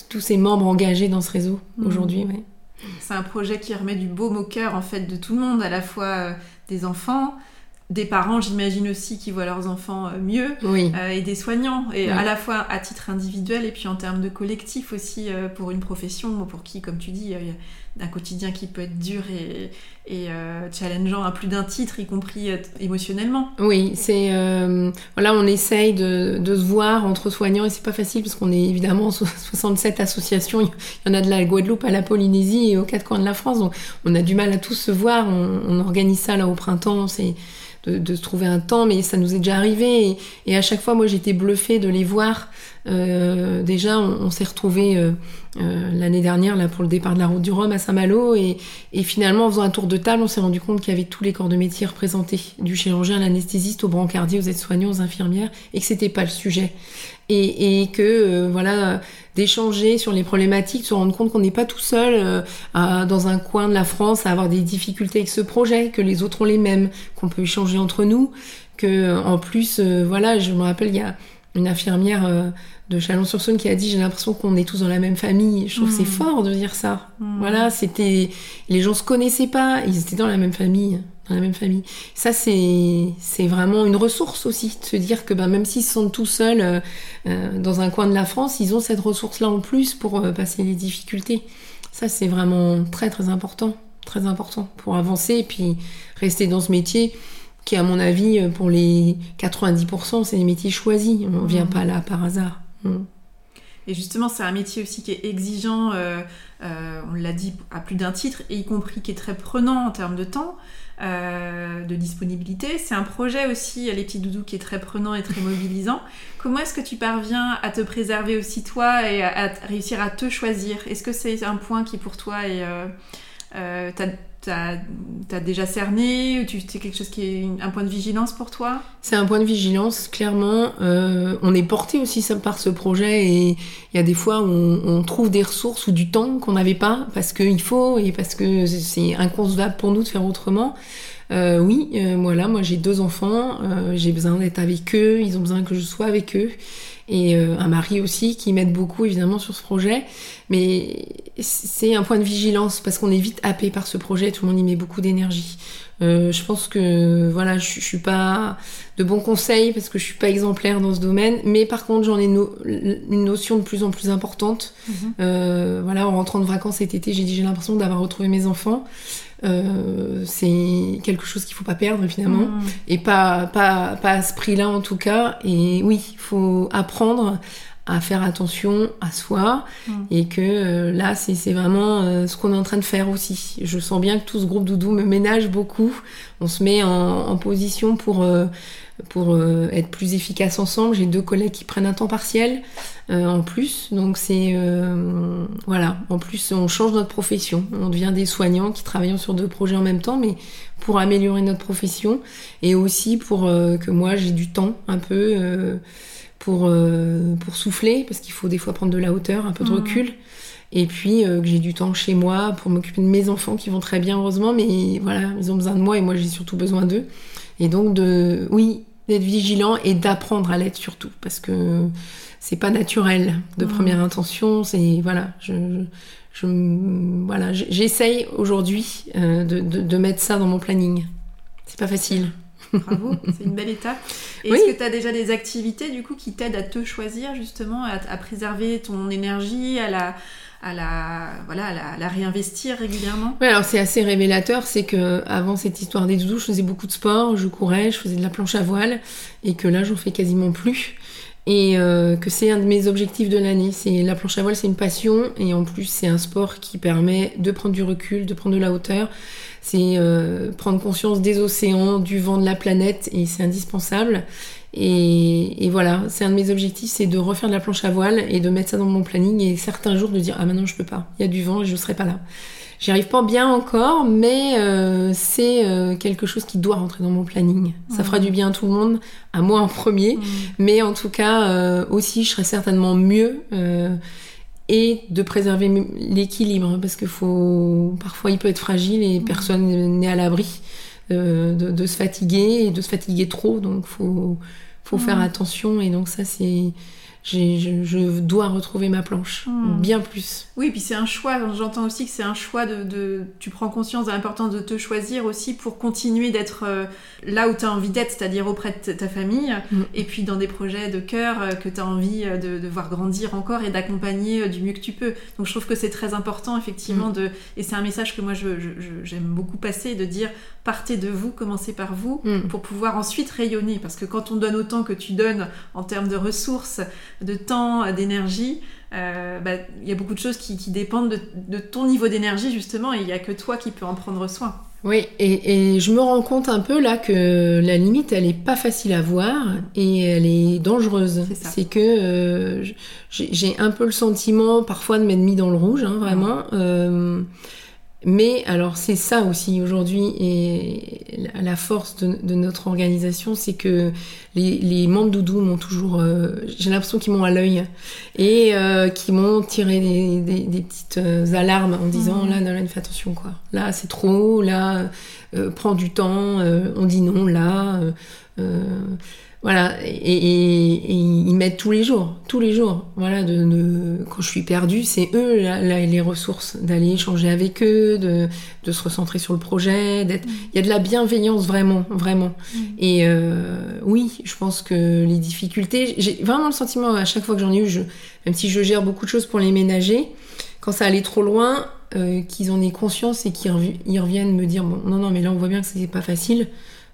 Tous, ces membres engagés dans ce réseau aujourd'hui. C'est un projet qui remet du baume au cœur, en fait, de tout le monde, à la fois euh, des enfants, des parents, j'imagine aussi, qui voient leurs enfants euh, mieux, euh, et des soignants, et à la fois à titre individuel et puis en termes de collectif aussi pour une profession, pour qui, comme tu dis, d'un quotidien qui peut être dur et, euh, challengeant à plus d'un titre, y compris euh, émotionnellement. Oui, c'est euh, voilà, on essaye de, se voir entre soignants et c'est pas facile parce qu'on est évidemment 67 associations. Il y en a de la Guadeloupe à la Polynésie et aux quatre coins de la France, donc on a du mal à tous se voir. On, organise ça là au printemps, de, se trouver un temps, mais ça nous est déjà arrivé. Et, et à chaque fois, moi, j'étais bluffée de les voir. déjà, on, s'est retrouvés euh, l'année dernière là pour le départ de la route du Rhum à Saint-Malo. Et, finalement en faisant un tour de table on s'est rendu compte qu'il y avait tous les corps de métier représentés du chirurgien à l'anesthésiste au brancardier aux aides-soignants aux infirmières et que c'était pas le sujet. Et, que euh, voilà d'échanger sur les problématiques se rendre compte qu'on n'est pas tout seul euh, dans un coin de la France à avoir des difficultés avec ce projet que les autres ont les mêmes qu'on peut échanger entre nous que en plus voilà je me rappelle il y a une infirmière de Chalon-sur-Saône qui a dit j'ai l'impression qu'on est tous dans la même famille. Je trouve c'est hmm. fort de dire ça. Hmm. Voilà, c'était les gens se connaissaient pas, ils étaient dans la même famille, dans la même famille. Ça c'est vraiment une ressource aussi de se dire que ben, même s'ils se sentent tout seuls euh, euh, dans un coin de la France, ils ont cette ressource là en plus pour euh, passer les difficultés. Ça c'est vraiment très très important, très important pour avancer et puis rester dans ce métier qui à mon avis pour les 90% c'est des métiers choisis. On ne vient hmm. pas là par hasard. Mm. Et justement, c'est un métier aussi qui est exigeant, euh, on l'a dit à plus d'un titre, et y compris qui est très prenant en termes de temps, euh, de disponibilité. C'est un projet aussi, les petits doudous, qui est très prenant et très mobilisant. Comment est-ce que tu parviens à te préserver aussi toi et à, réussir à te choisir? Est-ce que c'est un point qui pour toi est t'as as déjà cerné C'est quelque chose qui est un point de vigilance pour toi? C'est un point de vigilance, clairement. Euh, on est porté aussi par ce projet et il y a des fois où on, trouve des ressources ou du temps qu'on n'avait pas parce qu'il faut et parce que c'est inconcevable pour nous de faire autrement. Euh, oui, euh, voilà, moi j'ai deux enfants, j'ai besoin d'être avec eux, ils ont besoin que je sois avec eux et euh, un mari aussi qui m'aide beaucoup évidemment sur ce projet. Mais c'est un point de vigilance parce qu'on est vite happé par ce projet, tout le monde y met beaucoup d'énergie. Euh, je pense que voilà, je, je, suis pas de bons conseils parce que je suis pas exemplaire dans ce domaine, mais par contre j'en ai une notion de plus en plus importante. Mhm. Euh, voilà, en rentrant de vacances cet été, j'ai dit j'ai l'impression d'avoir retrouvé mes enfants. Euh, c'est quelque chose qu'il faut pas perdre finalement mm. et pas, pas, pas à ce prix-là en tout cas et oui il faut apprendre à faire attention à soi mm. et que euh, là c'est vraiment euh, ce qu'on est en train de faire aussi je sens bien que tout ce groupe doudou me ménage beaucoup on se met en, en position pour pour euh, être plus efficace ensemble. J'ai deux collègues qui prennent un temps partiel en plus, donc c'est voilà. En plus, on change notre profession. On devient des soignants qui travaillent sur deux projets en même temps, mais pour améliorer notre profession et aussi pour que moi j'ai du temps un peu pour pour souffler parce qu'il faut des fois prendre de la hauteur, un peu de mmh. recul. Et puis que j'ai du temps chez moi pour m'occuper de mes enfants qui vont très bien heureusement, mais voilà, ils ont besoin de moi et moi j'ai surtout besoin d'eux. Et donc de, oui, d'être vigilant et d'apprendre à l'être surtout, parce que c'est pas naturel de Mhm. première intention. C'est voilà, je, je voilà, j'essaye aujourd'hui euh, de, de, de mettre ça dans mon planning. C'est pas facile. Bravo, c'est une belle étape. Oui. Est-ce que tu as déjà des activités du coup qui t'aident à te choisir justement, à, à préserver ton énergie, à la, à la, voilà, à la, à la réinvestir régulièrement? Ouais, alors c'est assez révélateur, c'est que avant cette histoire des doudous, je faisais beaucoup de sport, je courais, je faisais de la planche à voile, et que là, j'en fais quasiment plus. Et euh, que c'est un de mes objectifs de l'année. C'est la planche à voile, c'est une passion, et en plus, c'est un sport qui permet de prendre du recul, de prendre de la hauteur. C'est euh, prendre conscience des océans, du vent de la planète, et c'est indispensable. Et, et voilà, c'est un de mes objectifs, c'est de refaire de la planche à voile et de mettre ça dans mon planning et certains jours de dire ah maintenant je peux pas, il y a du vent et je serai pas là. J'y arrive pas bien encore, mais euh, c'est euh, quelque chose qui doit rentrer dans mon planning. Ça fera du bien à tout le monde, à moi en premier, mais en tout cas euh, aussi je serai certainement mieux euh, et de préserver l'équilibre parce que faut parfois il peut être fragile et personne n'est à l'abri euh, de, de se fatiguer et de se fatiguer trop, donc faut faut faire attention. Et donc ça c'est je, je dois retrouver ma planche Mhm. bien plus. Oui, puis c'est un choix. J'entends aussi que c'est un choix de, de- Tu prends conscience de l'importance de te choisir aussi pour continuer d'être euh, là où tu as envie d'être, c'est-à-dire auprès de ta famille, Mm. et puis dans des projets de cœur euh, que tu as envie euh, de, de voir grandir encore et d'accompagner du mieux que tu peux. Donc je trouve que c'est très important, effectivement, de... et c'est un message que moi je- je- je- j'aime beaucoup passer, de dire partez de vous, commencez par vous, pour pouvoir ensuite rayonner. Parce que quand on donne autant que tu donnes en termes de ressources, de temps, d'énergie, euh, bah, il y a beaucoup de choses qui, qui dépendent de, de ton niveau d'énergie justement et il n'y a que toi qui peux en prendre soin. Oui, et, et je me rends compte un peu là que la limite, elle est pas facile à voir et elle est dangereuse. C'est que euh, j'ai j'ai un peu le sentiment parfois de m'être mis dans le rouge, hein, vraiment. Euh, mais alors c'est ça aussi aujourd'hui et la- force de, de notre organisation, c'est que les, les membres doudou m'ont toujours, euh, j'ai l'impression qu'ils m'ont à l'œil et euh, qui m'ont tiré des, des- des petites euh, alarmes en disant Mhm. là, Nolan, fais attention quoi. Là c'est trop, là euh, prends du temps, euh, on dit non là. Euh, voilà, et, et- et ils m'aident tous les jours, tous les jours. Voilà, de, de- quand je suis perdue, c'est eux là, là, les ressources, d'aller échanger avec eux, de, de se recentrer sur le projet, d'être. Il y a de la bienveillance vraiment, vraiment. Et euh, oui, je pense que les difficultés, j'ai vraiment le sentiment à chaque fois que j'en ai eu, je, même si je gère beaucoup de choses pour les ménager, quand ça allait trop loin, euh, qu'ils en aient conscience et qu'ils revi- ils reviennent me dire bon, non, non, mais là on voit bien que c'est pas facile.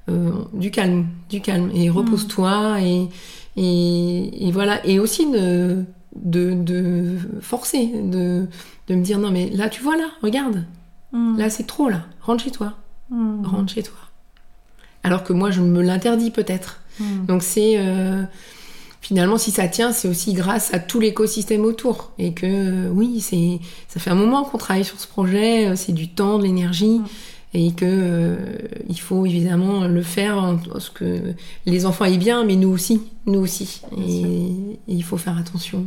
Euh, du calme, du calme et repose-toi et, et, et voilà et aussi de, de, de forcer, de, de me dire non mais là tu vois là, regarde, Mm. là c'est trop là, rentre chez toi, Mm. rentre chez toi. Alors que moi je me l'interdis peut-être. Mm. Donc c'est euh, finalement si ça tient, c'est aussi grâce à tout l'écosystème autour et que euh, oui, c'est ça fait un moment qu'on travaille sur ce projet, c'est du temps, de l'énergie. Et que euh, il faut évidemment le faire en ce que les enfants aillent bien, mais nous aussi, nous aussi. Et, il faut faire attention.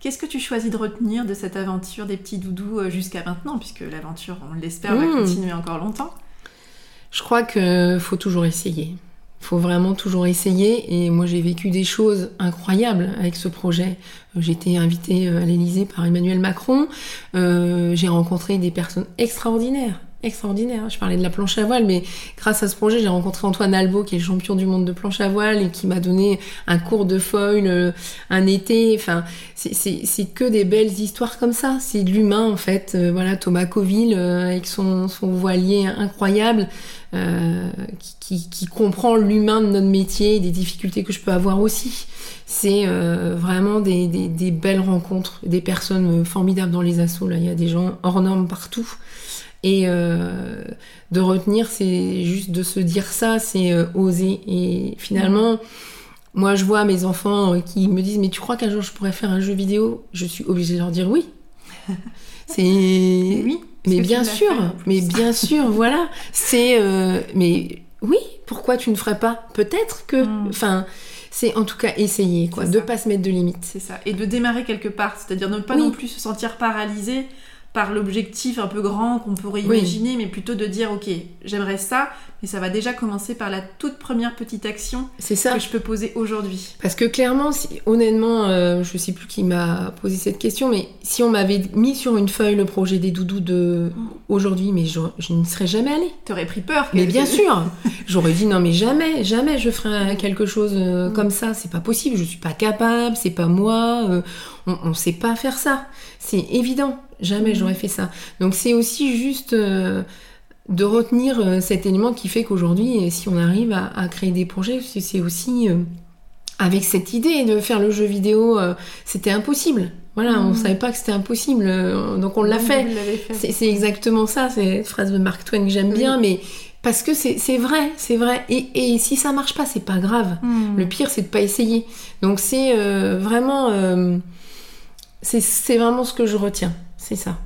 Qu'est-ce que tu choisis de retenir de cette aventure des petits doudous euh, jusqu'à maintenant, puisque l'aventure, on l'espère, va Mm. continuer encore longtemps? Je crois que faut toujours essayer. faut vraiment toujours essayer. Et moi, j'ai vécu des choses incroyables avec ce projet. Euh, J'ai été invitée à l'Élysée par Emmanuel Macron. Euh, j'ai rencontré des personnes extraordinaires. Extraordinaires. Je parlais de la planche à voile, mais grâce à ce projet, j'ai rencontré Antoine Albo, qui est champion du monde de planche à voile et qui m'a donné un cours de foil euh, un été. Enfin, c'est- que des belles histoires comme ça. C'est de l'humain, en fait. Euh, voilà, Thomas Coville, euh, avec son, son voilier incroyable, euh, qui, qui, qui comprend l'humain de notre métier et des difficultés que je peux avoir aussi. C'est vraiment des, des, des belles rencontres, des personnes formidables dans les assos. Là, il y a des gens hors normes partout. Et euh, de retenir, c'est juste de se dire ça, c'est euh, oser. Et finalement, moi, je vois mes enfants euh, qui me disent, mais tu crois qu'un jour je pourrais faire un jeu vidéo? Je suis obligée de leur dire oui. C'est oui. mais bien sûr, mais bien sûr, voilà. C'est, euh, mais oui, pourquoi tu ne ferais pas? Peut-être que, Mm. enfin, c'est en tout cas essayer, quoi, de ça. pas se mettre de limites. C'est ça. Et de démarrer quelque part, c'est-à-dire ne pas Oui. non plus se sentir paralysé par l'objectif un peu grand qu'on pourrait Oui. imaginer, mais plutôt de dire ok, j'aimerais ça, mais ça va déjà commencer par la toute première petite action ça. que je peux poser aujourd'hui. Parce que clairement, si, honnêtement, euh, je sais plus qui m'a posé cette question, mais si on m'avait mis sur une feuille le projet des doudous de aujourd'hui, mais je, je n'y serais jamais allée. T'aurais pris peur. Mais bien sûr, j'aurais dit non mais jamais, jamais je ferai quelque chose euh, Mm. comme ça, c'est pas possible, je suis pas capable, c'est pas moi, euh, on, on sait pas faire ça, c'est évident, jamais Mm. j'aurais fait ça. Donc c'est aussi juste euh, de retenir euh, cet élément qui fait qu'aujourd'hui, si on arrive à, à créer des projets, c'est aussi euh, avec cette idée de faire le jeu vidéo, c'était impossible. Voilà, on Mm. savait pas que c'était impossible, donc on l'a fait. Vous l'avez fait. C'est exactement ça, c'est une phrase de Mark Twain que j'aime Oui. bien, mais parce que c'est vrai, c'est vrai. Et, et si ça marche pas, c'est pas grave. Hmm. Le pire, c'est de pas essayer. Donc c'est euh, vraiment, euh, c'est vraiment ce que je retiens, c'est ça.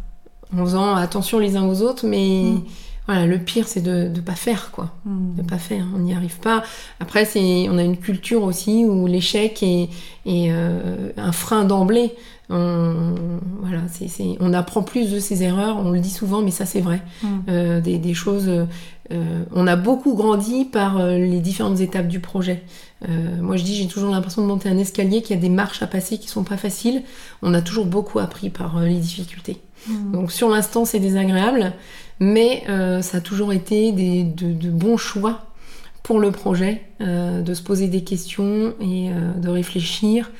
En faisant attention les uns aux autres, mais Mm. voilà, le pire, c'est de ne pas faire, quoi de pas faire, on n'y arrive pas. Après, c'est, on a une culture aussi où l'échec est, est, euh, un frein d'emblée. On, voilà, c'est, on apprend plus de ses erreurs, on le dit souvent, mais ça c'est vrai. Hmm. Euh, des, des choses, euh, on a beaucoup grandi par euh, les différentes étapes du projet. Euh, moi je dis, j'ai toujours l'impression de monter un escalier, qu'il y a des marches à passer qui sont pas faciles. On a toujours beaucoup appris par les difficultés. Hmm. Donc sur l'instant c'est désagréable, mais ça a toujours été des, de, de bons choix pour le projet, de se poser des questions et de réfléchir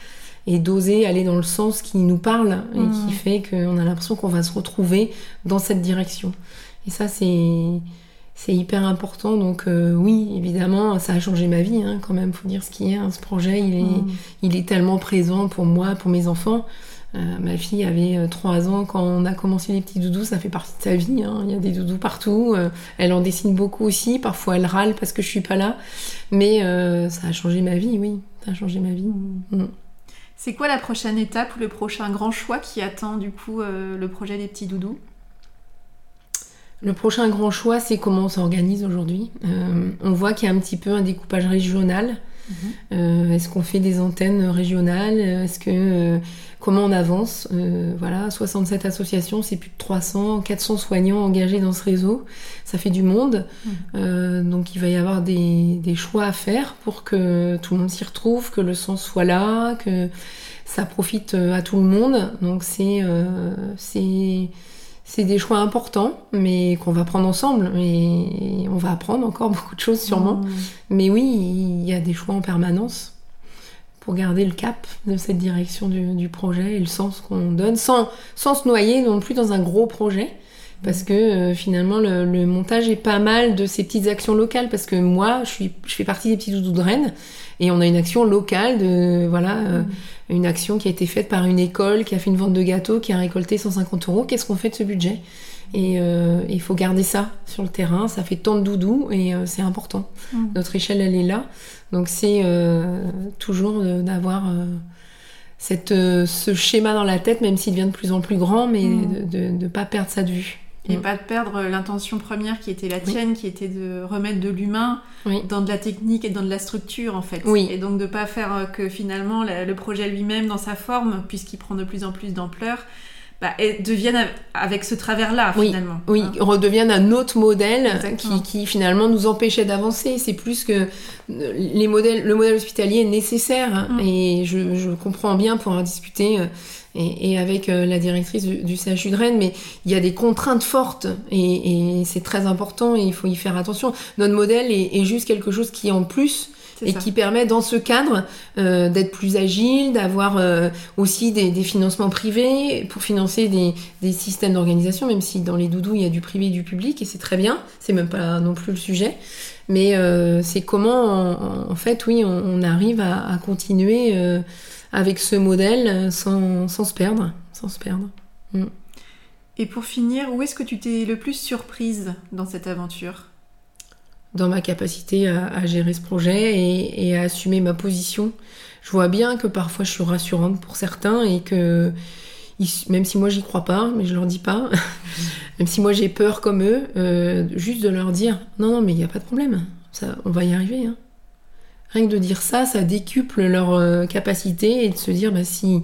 et d'oser aller dans le sens qui nous parle et qui fait qu'on a l'impression qu'on va se retrouver dans cette direction. Et ça c'est c'est hyper important. Donc euh, oui, évidemment, ça a changé ma vie hein, quand même. Faut dire ce qui est. hein. Ce projet, il est Hmm. il est tellement présent pour moi, pour mes enfants. Euh, ma fille avait euh, 3 ans quand on a commencé les petits doudous, ça fait partie de sa vie. hein. Il y a des doudous partout. Euh, elle en dessine beaucoup aussi. Parfois, elle râle parce que je suis pas là. Mais euh, ça a changé ma vie, oui. Ça a changé ma vie. Hmm. Mm. C'est quoi la prochaine étape ou le prochain grand choix qui attend du coup euh, le projet des petits doudous? Le prochain grand choix, c'est comment on s'organise aujourd'hui. Euh, on voit qu'il y a un petit peu un découpage régional. Euh, Est-ce qu'on fait des antennes régionales? Est-ce que euh, comment on avance? Euh, Voilà, 67 associations, c'est plus de 300, 400 soignants engagés dans ce réseau. Ça fait du monde. Mhm. Donc il va y avoir des, des choix à faire pour que tout le monde s'y retrouve, que le sens soit là, que ça profite à tout le monde. Donc c'est c'est c'est des choix importants, mais qu'on va prendre ensemble. Et on va apprendre encore beaucoup de choses sûrement. Hmm. Mais oui, il y a des choix en permanence pour garder le cap de cette direction du, du projet et le sens qu'on donne, sans, sans se noyer non plus dans un gros projet. Parce que euh, finalement, le, le montage est pas mal de ces petites actions locales. Parce que moi, je, suis, je fais partie des petits doudous de Rennes. Et on a une action locale de, voilà, euh, une action qui a été faite par une école qui a fait une vente de gâteaux, qui a récolté 150 euros. Qu'est-ce qu'on fait de ce budget? Et euh, il faut garder ça sur le terrain. Ça fait tant de doudous et euh, c'est important. Hmm. Notre échelle, elle est là. Donc c'est toujours d'avoir cette, euh, ce schéma dans la tête, même s'il devient de plus en plus grand, mais Mm. de ne pas perdre ça de vue. Et Mm. pas de perdre l'intention première qui était la Oui. tienne, qui était de remettre de l'humain Oui. dans de la technique et dans de la structure en fait. Oui. Et donc de pas faire euh, que finalement la- le projet lui-même dans sa forme, puisqu'il prend de plus en plus d'ampleur, bah, et avec ce travers-là finalement. Oui, Hein. redeviennent un autre modèle qui finalement nous empêchait d'avancer. C'est plus que euh, les modèles, le modèle hospitalier est nécessaire hein, Mm. et je, je comprends bien pour en discuter euh, et, et avec euh, la directrice du, du CHU de Rennes, mais il y a des contraintes fortes et, et c'est très important et il faut y faire attention. Notre modèle est, est juste quelque chose qui en plus et ça. qui permet dans ce cadre euh, d'être plus agile, d'avoir euh, aussi des, des financements privés pour financer des, des systèmes d'organisation, même si dans les doudous il y a du privé et du public et c'est très bien, c'est même pas non plus le sujet. Mais euh, c'est comment, en, en fait, oui, on, on arrive à, à continuer euh, avec ce modèle sans, sans se perdre, sans se perdre. Et pour finir, où est-ce que tu t'es le plus surprise dans cette aventure? Dans ma capacité à, à gérer ce projet et, et à assumer ma position. Je vois bien que parfois je suis rassurante pour certains et que même si moi j'y crois pas, mais je leur dis pas, même si moi j'ai peur comme eux, euh, juste de leur dire non non mais il n'y a pas de problème, ça on va y arriver. hein. Que de dire ça, ça décuple leur euh, capacité et de se dire bah si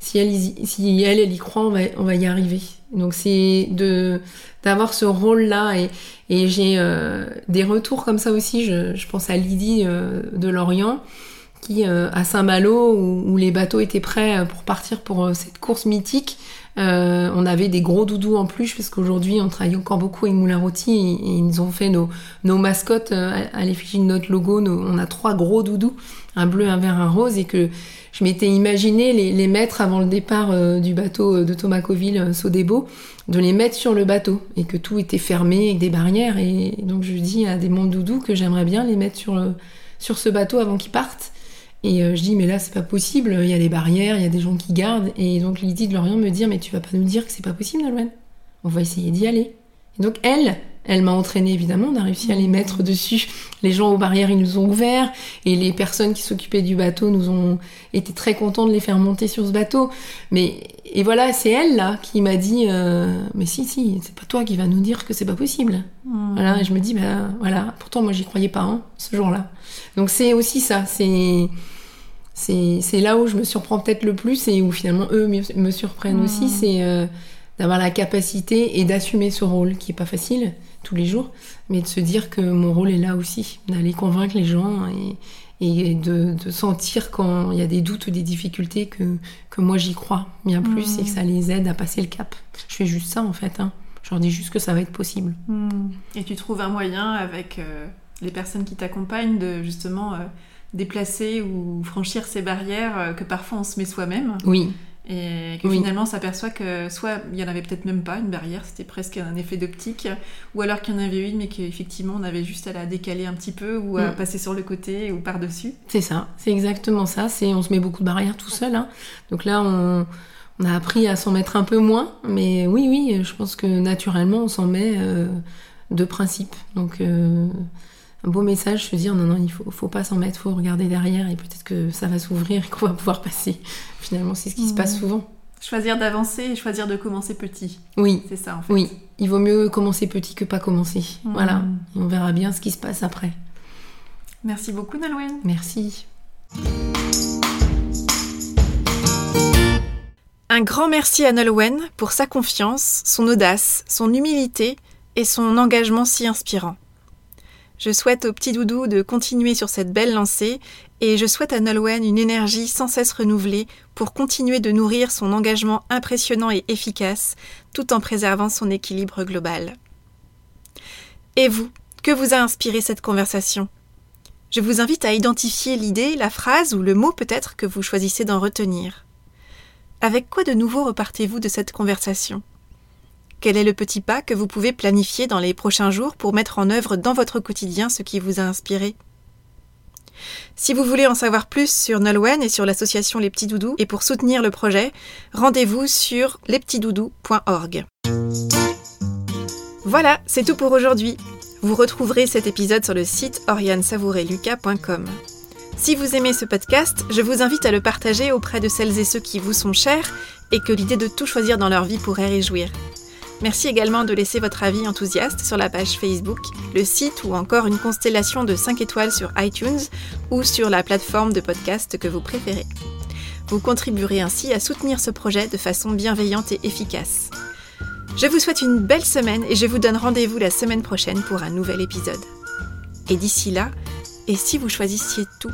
si elle, si elle, elle y croit, on va, on va y arriver. Donc c'est de d'avoir ce rôle-là et, et j'ai euh, des retours comme ça aussi. Je, pense à Lydie euh, de Lorient qui à Saint-Malo où, les bateaux étaient prêts pour partir pour cette course mythique. On avait des gros doudous en plus parce qu'aujourd'hui on travaille encore beaucoup avec Moulin et, ils ont fait nos, nos mascottes à, l'effigie de notre logo. on a trois gros doudous, un bleu, un vert, un rose et que je m'étais imaginé les, mettre avant le départ euh, du bateau euh, de Thomas Coville, euh, Sodebo, de les mettre sur le bateau et que tout était fermé avec des barrières. Et donc je dis à des mondes doudous que j'aimerais bien les mettre sur, sur ce bateau avant qu'ils partent. Et je dis, mais là, c'est pas possible, il y a des barrières, il y a des gens qui gardent. Et donc Lydie de Lorient me dit, mais tu vas pas nous dire que c'est pas possible, Nolwenn On va essayer d'y aller. Et donc elle, elle m'a entraîné évidemment, on a réussi à les mettre dessus. Les gens aux barrières, ils nous ont ouvert et les personnes qui s'occupaient du bateau nous ont été très contents de les faire monter sur ce bateau. Mais et voilà, c'est elle là qui m'a dit euh, mais si si, c'est pas toi qui va nous dire que c'est pas possible. Mmh. Voilà, et je me dis bah voilà, pourtant moi j'y croyais pas hein, ce jour-là. Donc c'est aussi ça, c'est c'est là où je me surprends peut-être le plus et où finalement eux me surprennent mmh. aussi, c'est euh, d'avoir la capacité et d'assumer ce rôle qui est pas facile tous les jours, mais de se dire que mon rôle est là aussi, d'aller convaincre les gens et, et de, de, sentir quand il y a des doutes ou des difficultés que, que moi j'y crois bien plus et que ça les aide à passer le cap. Je fais juste ça en fait, hein. je leur dis juste que ça va être possible. Hmm. Et tu trouves un moyen avec euh, les personnes qui t'accompagnent de justement euh, déplacer ou franchir ces barrières euh, que parfois on se met soi-même Oui. Et que finalement, on s'aperçoit que soit il y en avait peut-être même pas une barrière, c'était presque un effet d'optique, ou alors qu'il y en avait une, mais qu'effectivement, on avait juste à la décaler un petit peu, ou à mm. passer sur le côté, ou par-dessus. C'est ça, c'est exactement ça. C'est On se met beaucoup de barrières tout seul. Hein. Donc là, on, on, a appris à s'en mettre un peu moins, mais oui, oui, je pense que naturellement, on s'en met euh, de principe. Donc. Euh, un beau message, se dire non, non, il faut, faut pas s'en mettre, faut regarder derrière et peut-être que ça va s'ouvrir et qu'on va pouvoir passer. Finalement, c'est ce qui se passe souvent. Choisir d'avancer et choisir de commencer petit. Oui. C'est ça en fait. Oui, il vaut mieux commencer petit que pas commencer. Mmh. Voilà, et on verra bien ce qui se passe après. Merci beaucoup Nalwen. Merci. Un grand merci à Nolwenn pour sa confiance, son audace, son humilité et son engagement si inspirant. Je souhaite au petit doudou de continuer sur cette belle lancée et je souhaite à Nolwenn une énergie sans cesse renouvelée pour continuer de nourrir son engagement impressionnant et efficace tout en préservant son équilibre global. Et vous, que vous a inspiré cette conversation? Je vous invite à identifier l'idée, la phrase ou le mot peut-être que vous choisissez d'en retenir. Avec quoi de nouveau repartez-vous de cette conversation? Quel est le petit pas que vous pouvez planifier dans les prochains jours pour mettre en œuvre dans votre quotidien ce qui vous a inspiré? Si vous voulez en savoir plus sur Nolwenn et sur l'association Les Petits Doudous et pour soutenir le projet, rendez-vous sur lespetitsdoudous.org. Voilà, c'est tout pour aujourd'hui. Vous retrouverez cet épisode sur le site oriansavoureluca.com. Si vous aimez ce podcast, je vous invite à le partager auprès de celles et ceux qui vous sont chers et que l'idée de tout choisir dans leur vie pourrait réjouir. Merci également de laisser votre avis enthousiaste sur la page Facebook, le site ou encore une constellation de 5 étoiles sur iTunes ou sur la plateforme de podcast que vous préférez. Vous contribuerez ainsi à soutenir ce projet de façon bienveillante et efficace. Je vous souhaite une belle semaine et je vous donne rendez-vous la semaine prochaine pour un nouvel épisode. Et d'ici là, et si vous choisissiez tout?